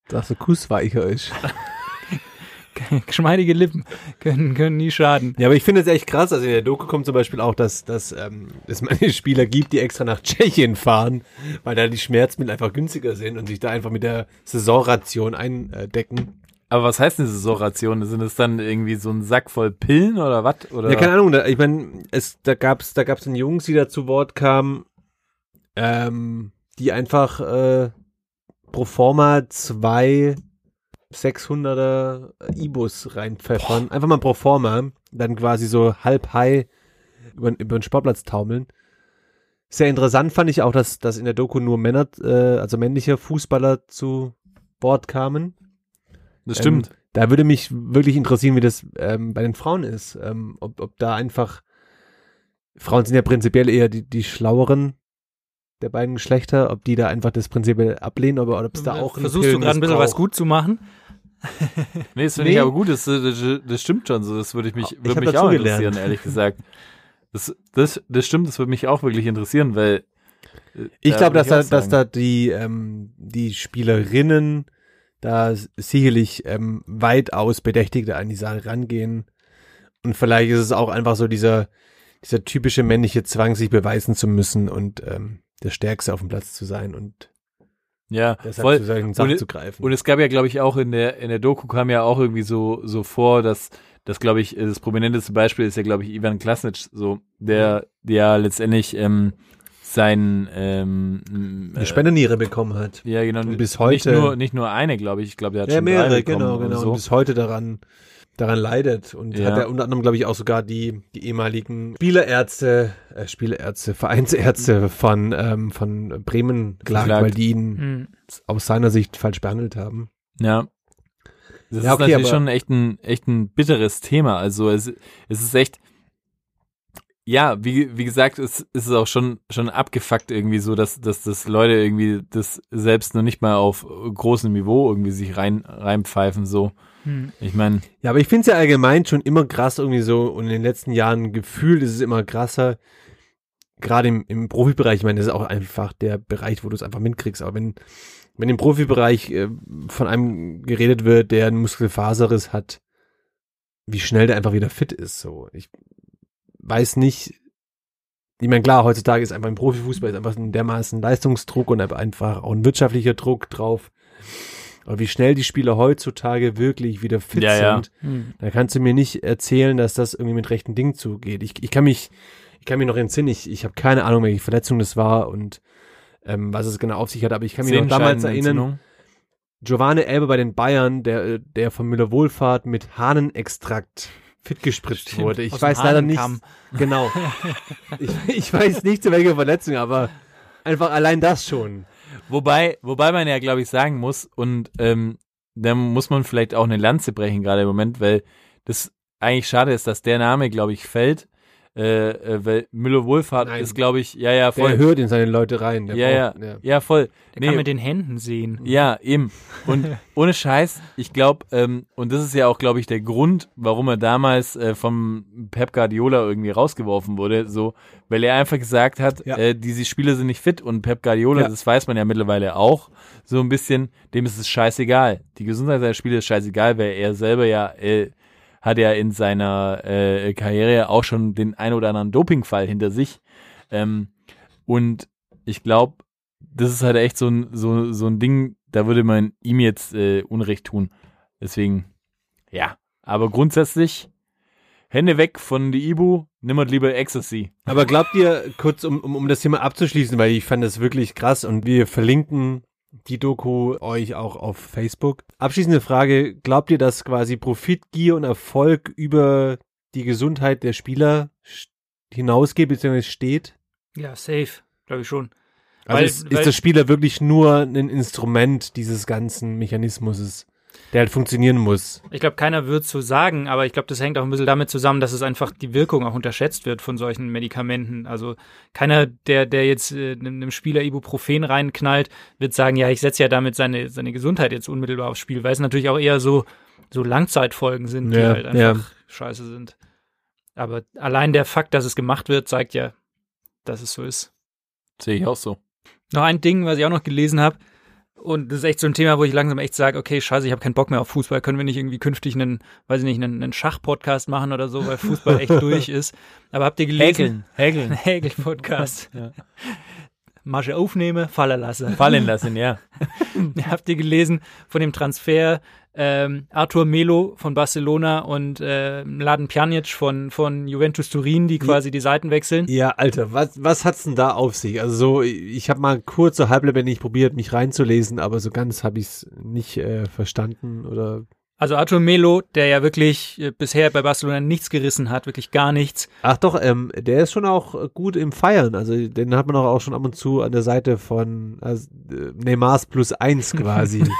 Dass der Kuss weicher ist. Geschmeidige Lippen können, können nie schaden. Ja, aber ich finde es echt krass. Also in der Doku kommt zum Beispiel auch, dass, dass ähm, es manche Spieler gibt, die extra nach Tschechien fahren, weil da die Schmerzmittel einfach günstiger sind und sich da einfach mit der Saisonration eindecken. Aber was heißt denn Saisonration? Sind es dann irgendwie so ein Sack voll Pillen oder was? Oder? Ja, keine Ahnung. Da, ich meine, es da gab's da gab's dann Jungs, die da zu Wort kamen, ähm, die einfach äh, pro forma zwei 600er Ibus reinpfeffern. Einfach mal pro forma. Dann quasi so halb high über, über den Sportplatz taumeln. Sehr interessant fand ich auch, dass, dass in der Doku nur Männer, äh, also männliche Fußballer zu Wort kamen. das stimmt. Ähm, da würde mich wirklich interessieren, wie das ähm, bei den Frauen ist. Ähm, ob, ob da einfach Frauen sind ja prinzipiell eher die, die schlaueren der beiden Geschlechter, ob die da einfach das prinzipiell ablehnen oder ob es da auch einen Versuchst du gerade ein bisschen was gut zu machen? nee, das finde nee. ich aber gut, das, das, das stimmt schon so. Das würde ich mich, hab mich auch dazugelernt. interessieren, ehrlich gesagt. Das, das, das stimmt, das würde mich auch wirklich interessieren, weil äh, Ich da glaube, dass da, auch dass da die, ähm, die Spielerinnen da sicherlich ähm, weitaus Bedächtigter an die Sache rangehen. Und vielleicht ist es auch einfach so dieser, dieser typische männliche Zwang, sich beweisen zu müssen und ähm, der Stärkste auf dem Platz zu sein und Ja, deshalb voll. zu solchen Sachen Und- zu greifen. Und es gab ja, glaube ich, auch in der, in der Doku kam ja auch irgendwie so, so vor, dass, das glaube ich, das prominenteste Beispiel ist ja, glaube ich, Ivan Klasnic, so, der, der letztendlich, ähm, sein, ähm, eine äh, Spenderniere bekommen hat. ja, genau, und bis nicht heute- nur, nicht nur eine, glaube ich, ich glaube, der hat Ja, schon mehrere, genau, genau. So. Und bis heute daran, daran leidet. Und Ja. hat er unter anderem, glaube ich, auch sogar die, die ehemaligen Spielerärzte, äh, Spielerärzte, Vereinsärzte von, ähm, von Bremen Verklagt. weil die ihn Hm. aus seiner Sicht falsch behandelt haben. Ja. Das Ja, ist okay, natürlich aber- schon echt ein, echt ein bitteres Thema. Also es, es ist echt, ja, wie, wie gesagt, es, es ist auch schon, schon abgefuckt irgendwie so, dass, dass das Leute irgendwie das selbst noch nicht mal auf großem Niveau irgendwie sich rein, reinpfeifen, so. Hm. Ich meine, Ja, aber ich finde es ja allgemein schon immer krass irgendwie so und in den letzten Jahren gefühlt ist es immer krasser. Gerade im, im Profibereich, ich meine, das ist auch einfach der Bereich, wo du es einfach mitkriegst. Aber wenn, wenn im Profibereich äh, von einem geredet wird, der einen Muskelfaserriss hat, wie schnell der einfach wieder fit ist. So, ich weiß nicht. Ich meine, klar, heutzutage ist einfach im Profifußball ist einfach ein dermaßen Leistungsdruck und einfach auch ein wirtschaftlicher Druck drauf. Aber wie schnell die Spieler heutzutage wirklich wieder fit Ja, ja. sind, Hm. da kannst du mir nicht erzählen, dass das irgendwie mit rechten Dingen zugeht. Ich, ich kann mich, ich kann mich noch entsinnen, ich, ich habe keine Ahnung, welche Verletzung das war und ähm, was es genau auf sich hat, aber ich kann mich noch damals erinnern. Giovanni Elber bei den Bayern, der, äh, der von Müller Wohlfahrt mit Hahnenextrakt fit gespritzt Stimmt, wurde. Ich weiß leider nicht, genau. ich, ich weiß nicht zu welcher Verletzung, aber einfach allein das schon. Wobei, wobei man ja, glaube ich, sagen muss, und ähm, da muss man vielleicht auch eine Lanze brechen, gerade im Moment, weil das eigentlich schade ist, dass der Name, glaube ich, fällt. Äh, äh, weil Müller Wohlfahrt Nein. ist, glaube ich, ja, ja, voll. Der hört in seine Leute rein. Der ja, ja, braucht- ja, voll. Der kann mit den Händen sehen. Ja, eben. Und ohne Scheiß, ich glaube, ähm, und das ist ja auch, glaube ich, der Grund, warum er damals äh, vom Pep Guardiola irgendwie rausgeworfen wurde, so, weil er einfach gesagt hat, Ja. äh, diese Spieler sind nicht fit und Pep Guardiola, Ja. das weiß man ja mittlerweile auch, so ein bisschen, dem ist es scheißegal. Die Gesundheit seiner Spieler ist scheißegal, weil er selber ja äh, hat ja in seiner äh, Karriere auch schon den ein oder anderen Dopingfall hinter sich. Ähm, und ich glaube, das ist halt echt so ein, so, so ein Ding, da würde man ihm jetzt äh, Unrecht tun. Deswegen, ja. Aber grundsätzlich, Hände weg von die Ibu, nimmert lieber Ecstasy. Aber glaubt ihr, kurz um, um, um das Thema abzuschließen, weil ich fand das wirklich krass und wir verlinken die Doku euch auch auf Facebook. Abschließende Frage, glaubt ihr, dass quasi Profit, Gier und Erfolg über die Gesundheit der Spieler hinausgeht bzw. steht? Ja, safe, glaube ich schon. Also Weil- ist, weil- ist der Spieler wirklich nur ein Instrument dieses ganzen Mechanismus, der halt funktionieren muss? Ich glaube, keiner wird so sagen, aber ich glaube, das hängt auch ein bisschen damit zusammen, dass es einfach die Wirkung auch unterschätzt wird von solchen Medikamenten. Also keiner, der, der jetzt äh, einem Spieler Ibuprofen reinknallt, wird sagen, ja, ich setze ja damit seine, seine Gesundheit jetzt unmittelbar aufs Spiel, weil es natürlich auch eher so, so Langzeitfolgen sind, die Ja, halt einfach ja. scheiße sind. Aber allein der Fakt, dass es gemacht wird, zeigt ja, dass es so ist. Sehe ich auch so. Noch ein Ding, was ich auch noch gelesen habe. Und das ist echt so ein Thema, wo ich langsam echt sage, okay, scheiße, ich habe keinen Bock mehr auf Fußball. Können wir nicht irgendwie künftig einen, weiß ich nicht, einen, einen Schach-Podcast machen oder so, weil Fußball echt durch ist. Aber habt ihr gelesen? Häkeln. Ein Häkel-Podcast. Ja. Masche aufnehmen, fallen lassen. Fallen lassen, ja. habt ihr gelesen von dem Transfer ähm, Arthur Melo von Barcelona und äh, Mladen Pjanic von, von Juventus Turin, die quasi die Seiten wechseln? Ja, Alter, was, was hat's denn da auf sich? Also so, ich habe mal kurz so halblebendig probiert, mich reinzulesen, aber so ganz habe ich's nicht äh, verstanden oder Also Arthur Melo, der ja wirklich äh, bisher bei Barcelona nichts gerissen hat, wirklich gar nichts. Ach doch, ähm, der ist schon auch gut im Feiern. Also den hat man auch, auch schon ab und zu an der Seite von also, äh, Neymars plus eins quasi.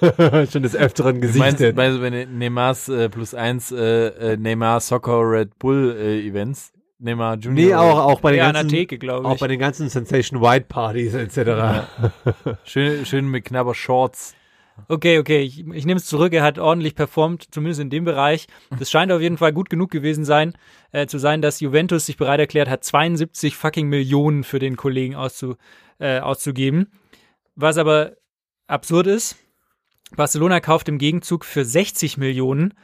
schon des Öfteren gesichtet. meinst du bei den Neymars äh, plus eins äh, äh, Neymar Soccer Red Bull äh, Events? Neymar Junior? nee, auch, auch bei den Ja, ganzen, Theke, auch ich. bei den ganzen Sensation White Partys etc. Schön, schön mit knapper Shorts. Okay, okay, ich, ich nehme es zurück. Er hat ordentlich performt, zumindest in dem Bereich. Das scheint auf jeden Fall gut genug gewesen sein, äh, zu sein, dass Juventus sich bereit erklärt hat, 72 fucking Millionen für den Kollegen auszu, äh, auszugeben. Was aber absurd ist, Barcelona kauft im Gegenzug für 60 Millionen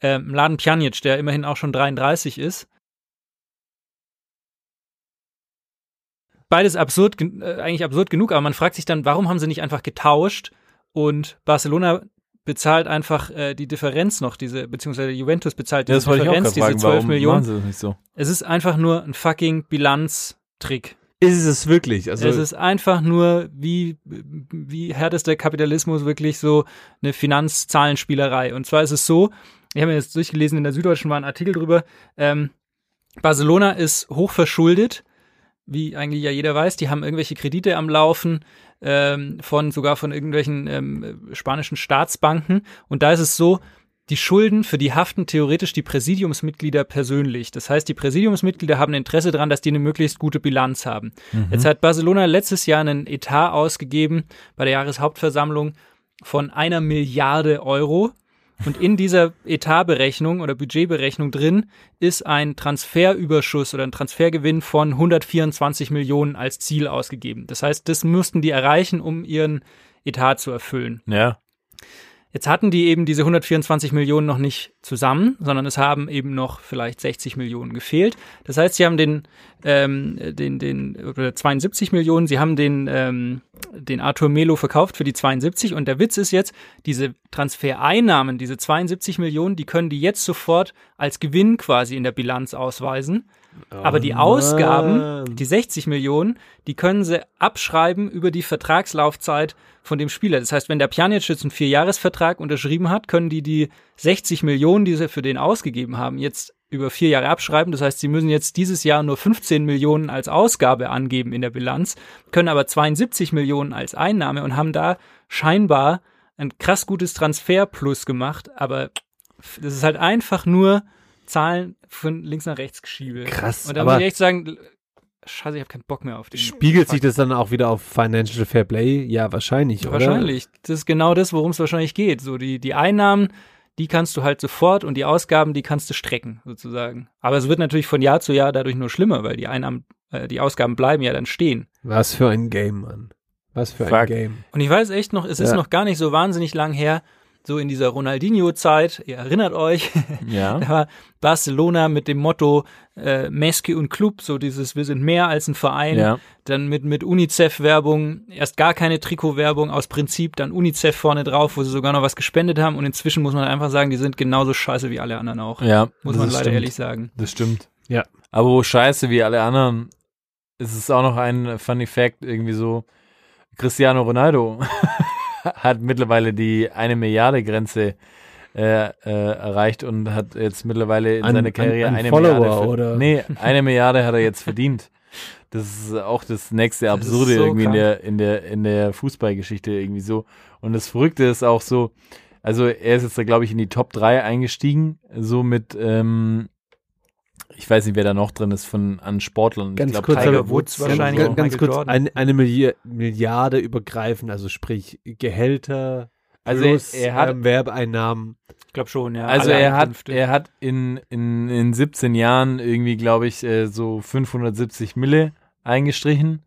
äh, Mladen Pjanic, der immerhin auch schon 33 ist. Beides absurd, äh, eigentlich absurd genug, aber man fragt sich dann, warum haben sie nicht einfach getauscht und Barcelona bezahlt einfach äh, die Differenz noch, diese, beziehungsweise Juventus bezahlt Ja, diese auch Differenz, diese fragen. 12 Warum Millionen. machen sie das nicht so? Es ist einfach nur ein fucking Bilanztrick. Ist es wirklich? Also es ist einfach nur wie, wie härtester Kapitalismus wirklich so eine Finanzzahlenspielerei. Und zwar ist es so, ich habe mir jetzt durchgelesen, in der Süddeutschen war ein Artikel drüber, ähm, Barcelona ist hochverschuldet, wie eigentlich ja jeder weiß, die haben irgendwelche Kredite am Laufen, ähm, von sogar von irgendwelchen ähm, spanischen Staatsbanken. Und da ist es so, die Schulden, für die haften theoretisch die Präsidiumsmitglieder persönlich. Das heißt, die Präsidiumsmitglieder haben Interesse daran, dass die eine möglichst gute Bilanz haben. Jetzt hat Barcelona letztes Jahr einen Etat ausgegeben bei der Jahreshauptversammlung von einer Milliarde Euro. Und in dieser Etatberechnung oder Budgetberechnung drin ist ein Transferüberschuss oder ein Transfergewinn von 124 Millionen als Ziel ausgegeben. Das heißt, das mussten die erreichen, um ihren Etat zu erfüllen. Ja. Jetzt hatten die eben diese 124 Millionen noch nicht zusammen, sondern es haben eben noch vielleicht 60 Millionen gefehlt. Das heißt, sie haben den, ähm, den, den, oder 72 Millionen, sie haben den, ähm, den Arthur Melo verkauft für die 72 und der Witz ist jetzt, diese Transfereinnahmen, diese 72 Millionen, die können die jetzt sofort als Gewinn quasi in der Bilanz ausweisen. Aber die Ausgaben, die 60 Millionen, die können sie abschreiben über die Vertragslaufzeit von dem Spieler. Das heißt, wenn der Pjanic jetzt einen Vierjahresvertrag unterschrieben hat, können die die 60 Millionen, die sie für den ausgegeben haben, jetzt über vier Jahre abschreiben. Das heißt, sie müssen jetzt dieses Jahr nur 15 Millionen als Ausgabe angeben in der Bilanz, können aber 72 Millionen als Einnahme und haben da scheinbar ein krass gutes Transferplus gemacht. Aber das ist halt einfach nur Zahlen von links nach rechts geschiebe. Krass, Und da aber- muss ich echt sagen, scheiße, ich habe keinen Bock mehr auf den. Spiegelt sich das dann auch wieder auf Financial Fair Play? Ja, wahrscheinlich, oder? Wahrscheinlich. Das ist genau das, worum es wahrscheinlich geht. So die, die Einnahmen, die kannst du halt sofort und die Ausgaben, die kannst du strecken, sozusagen. Aber es wird natürlich von Jahr zu Jahr dadurch nur schlimmer, weil die Einnahmen, äh, die Ausgaben bleiben ja dann stehen. Was für ein Game, Mann. Was für ein Fuck. Game. Und ich weiß echt noch, es ist Ja. noch gar nicht so wahnsinnig lang her, so in dieser Ronaldinho-Zeit, ihr erinnert euch, Ja. da war Barcelona mit dem Motto äh, Meske und Club, so dieses Wir sind mehr als ein Verein. Ja. Dann mit, mit UNICEF-Werbung, erst gar keine Trikot-Werbung aus Prinzip, dann UNICEF vorne drauf, wo sie sogar noch was gespendet haben. Und inzwischen muss man einfach sagen, die sind genauso scheiße wie alle anderen auch. Ja. muss man leider stimmt. ehrlich sagen. Das stimmt. Ja. Aber wo scheiße wie alle anderen, ist es auch noch ein Funny Fact, irgendwie so, Cristiano Ronaldo hat mittlerweile die eine Milliarde Grenze äh, äh, erreicht und hat jetzt mittlerweile in An- seiner Karriere an eine Follower, Milliarde. oder? Nee, eine Milliarde hat er jetzt verdient. Das ist auch das nächste Absurde so irgendwie in der, in der, in der Fußballgeschichte irgendwie so. Und das Verrückte ist auch so, also er ist jetzt da, glaube ich, in die Top 3 eingestiegen, so mit, ähm, ich weiß nicht, wer da noch drin ist von an Sportlern. Ganz ich glaub, kurz, Tiger aber- Woods wahrscheinlich. Ganz, auch ganz kurz, ein, eine Milli Milliarde übergreifend, also sprich Gehälter, Also plus, er hat- ähm, Werbeeinnahmen. Ich glaube schon, ja. Also er hat, er hat in, in, in 17 Jahren irgendwie, glaube ich, äh, so 570 Mille eingestrichen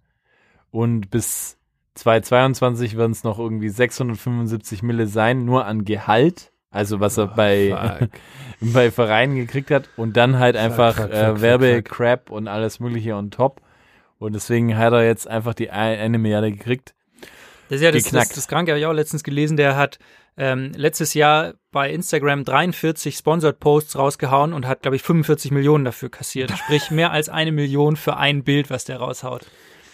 und bis 2022 werden es noch irgendwie 675 Mille sein, nur an Gehalt, also was er bei, Fuck. bei Vereinen gekriegt hat und dann halt einfach fuck, fuck, äh, fuck, Werbecrap und alles mögliche on top und deswegen hat er jetzt einfach die ein, eine Milliarde gekriegt. Das ist ja das, das, das Kranke, habe ich auch letztens gelesen, der hat ähm, letztes Jahr bei Instagram 43 Sponsored Posts rausgehauen und hat, glaube ich, 45 Millionen dafür kassiert. Sprich, mehr als eine Million für ein Bild, was der raushaut.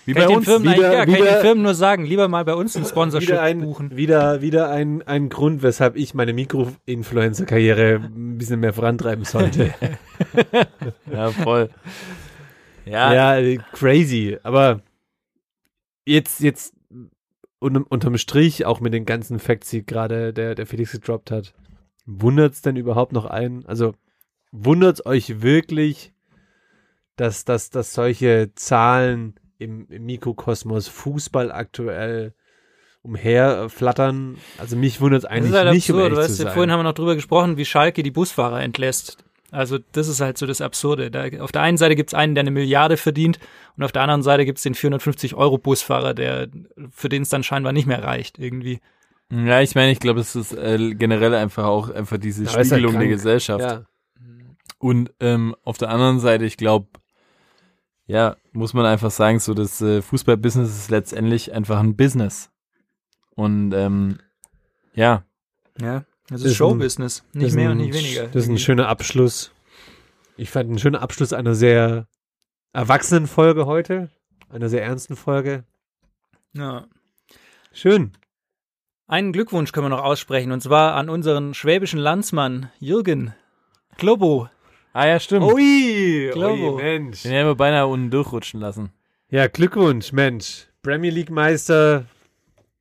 Wie Kann ich den Firmen eigentlich, wieder- ja, kann ich wieder- den Firmen nur sagen, lieber mal bei uns ein Sponsorship Wieder ein, buchen. wieder, wieder ein, ein Grund, weshalb ich meine Mikro-Influencer-Karriere ein bisschen mehr vorantreiben sollte. Ja, voll. Ja, ja, crazy. Aber jetzt, jetzt un unterm Strich, auch mit den ganzen Facts, die gerade der, der Felix gedroppt hat, wundert's denn überhaupt noch einen? Also wundert's euch wirklich, dass, dass, dass solche Zahlen im, im Mikrokosmos Fußball aktuell umherflattern? Also mich wundert's Das eigentlich ist halt nicht, um absurd, ehrlich weißt zu du, sein. vorhin haben wir noch drüber gesprochen, wie Schalke die Busfahrer entlässt. Also das ist halt so das Absurde. Da, auf der einen Seite gibt's einen, der eine Milliarde verdient und auf der anderen Seite gibt's den 450-Euro-Busfahrer, der für den es dann scheinbar nicht mehr reicht irgendwie. Ja, ich meine, ich glaube, es ist äh, generell einfach auch einfach diese halt Spiegelung der. Gesellschaft. Ja. Und ähm, auf der anderen Seite, ich glaube, ja, muss man einfach sagen, so das äh, Fußballbusiness ist letztendlich einfach ein Business. Und ähm, ja, Ja, das ist ist Showbusiness. Nicht ist mehr ein- und nicht weniger. Das ist ein schöner Abschluss. Ich fand einen schönen Abschluss einer sehr erwachsenen Folge heute. Einer sehr ernsten Folge. ja. Schön. Einen Glückwunsch können wir noch aussprechen, und zwar an unseren schwäbischen Landsmann Jürgen Globo. Ah ja, stimmt. Ui, Globo. Mensch. Den haben wir beinahe unten durchrutschen lassen. Ja, Glückwunsch, Mensch. Premier League Meister.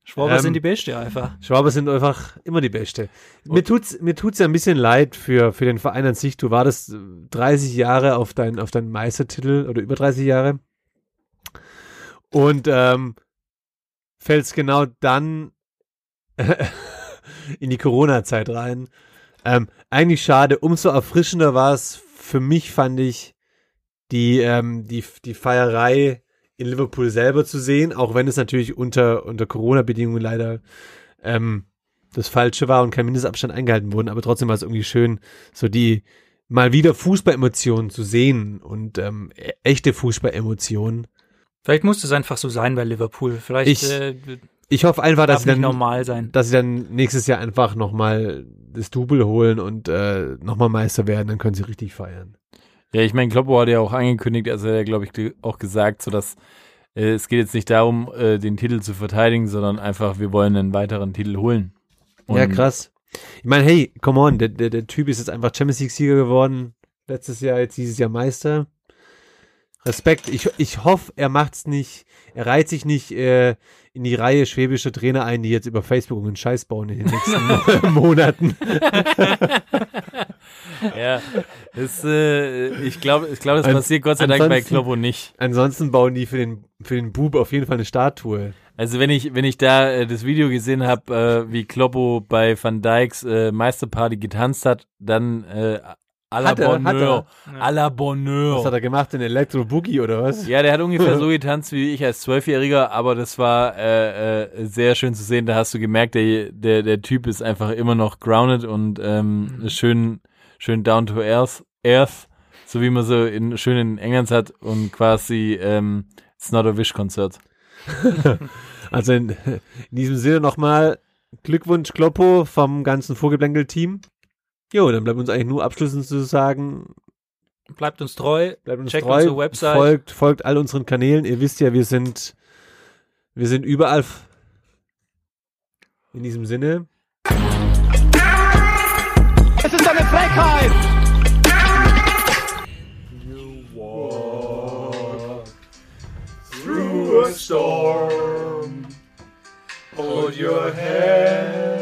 Schwaber Ähm, sind die Beste einfach. Schwaber sind einfach immer die Beste. Mir tut's, mir tut's ja ein bisschen leid für, für den Verein an sich. Du wartest 30 Jahre auf deinen, auf deinen Meistertitel oder über 30 Jahre. Und, ähm, fällst genau dann in die Corona-Zeit rein. Ähm, eigentlich schade. Umso erfrischender war es für mich, fand ich, die, ähm, die, die Feierei in Liverpool selber zu sehen, auch wenn es natürlich unter, unter Corona-Bedingungen leider ähm, das Falsche war und kein Mindestabstand eingehalten wurde, aber trotzdem war es irgendwie schön, so die mal wieder Fußballemotionen zu sehen und ähm, e- echte Fußballemotionen. Vielleicht muss es einfach so sein bei Liverpool. Vielleicht Ich- äh, Ich hoffe einfach, dass sie dann normal sein. dass sie dann nächstes Jahr einfach nochmal das Double holen und äh, nochmal Meister werden, dann können sie richtig feiern. Ja, ich meine, Kloppo hat ja auch angekündigt, also er hat ja, glaube ich, auch gesagt, so dass äh, es geht jetzt nicht darum, äh, den Titel zu verteidigen, sondern einfach, wir wollen einen weiteren Titel holen. ja, Und krass. Ich meine, hey, come on, der, der, der Typ ist jetzt einfach Champions League-Sieger geworden. Letztes Jahr, jetzt dieses Jahr Meister. Respekt. Ich, ich hoffe, er macht's nicht, er reiht sich nicht äh, in die Reihe schwäbischer Trainer ein, die jetzt über Facebook einen Scheiß bauen in den nächsten Monaten. Ja, das, äh, ich glaube, ich glaube, das An- passiert Gott sei Dank bei Kloppo nicht. Ansonsten bauen die für den, für den Bub auf jeden Fall eine Statue. Also wenn ich, wenn ich da äh, das Video gesehen habe, äh, wie Kloppo bei Van Dijks äh, Meisterparty getanzt hat, dann äh, à la Bonheur. À la Was hat Bonheur. er gemacht? Ein Elektro-Boogie oder was? Ja, der hat ungefähr so getanzt wie ich als Zwölfjähriger, aber das war äh, äh, sehr schön zu sehen. Da hast du gemerkt, der, der, der Typ ist einfach immer noch grounded und ähm, schön, schön down to earth, earth, so wie man so in, schön in England hat und quasi ähm, It's not a Wish-Konzert. Also in, in diesem Sinne nochmal Glückwunsch Kloppo vom ganzen Vorgeblänkel-Team. Jo, dann bleibt uns eigentlich nur abschließend zu sagen, Bleibt uns treu. bleibt uns Checkt treu, unsere Website. folgt, folgt all unseren Kanälen. Ihr wisst ja, wir sind, wir sind überall. In diesem Sinne, Es ist eine Frechheit! Through a storm, hold your head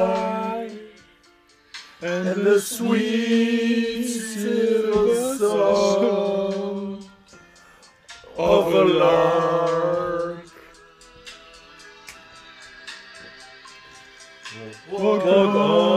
and the sweet silver song of a lark. Walk on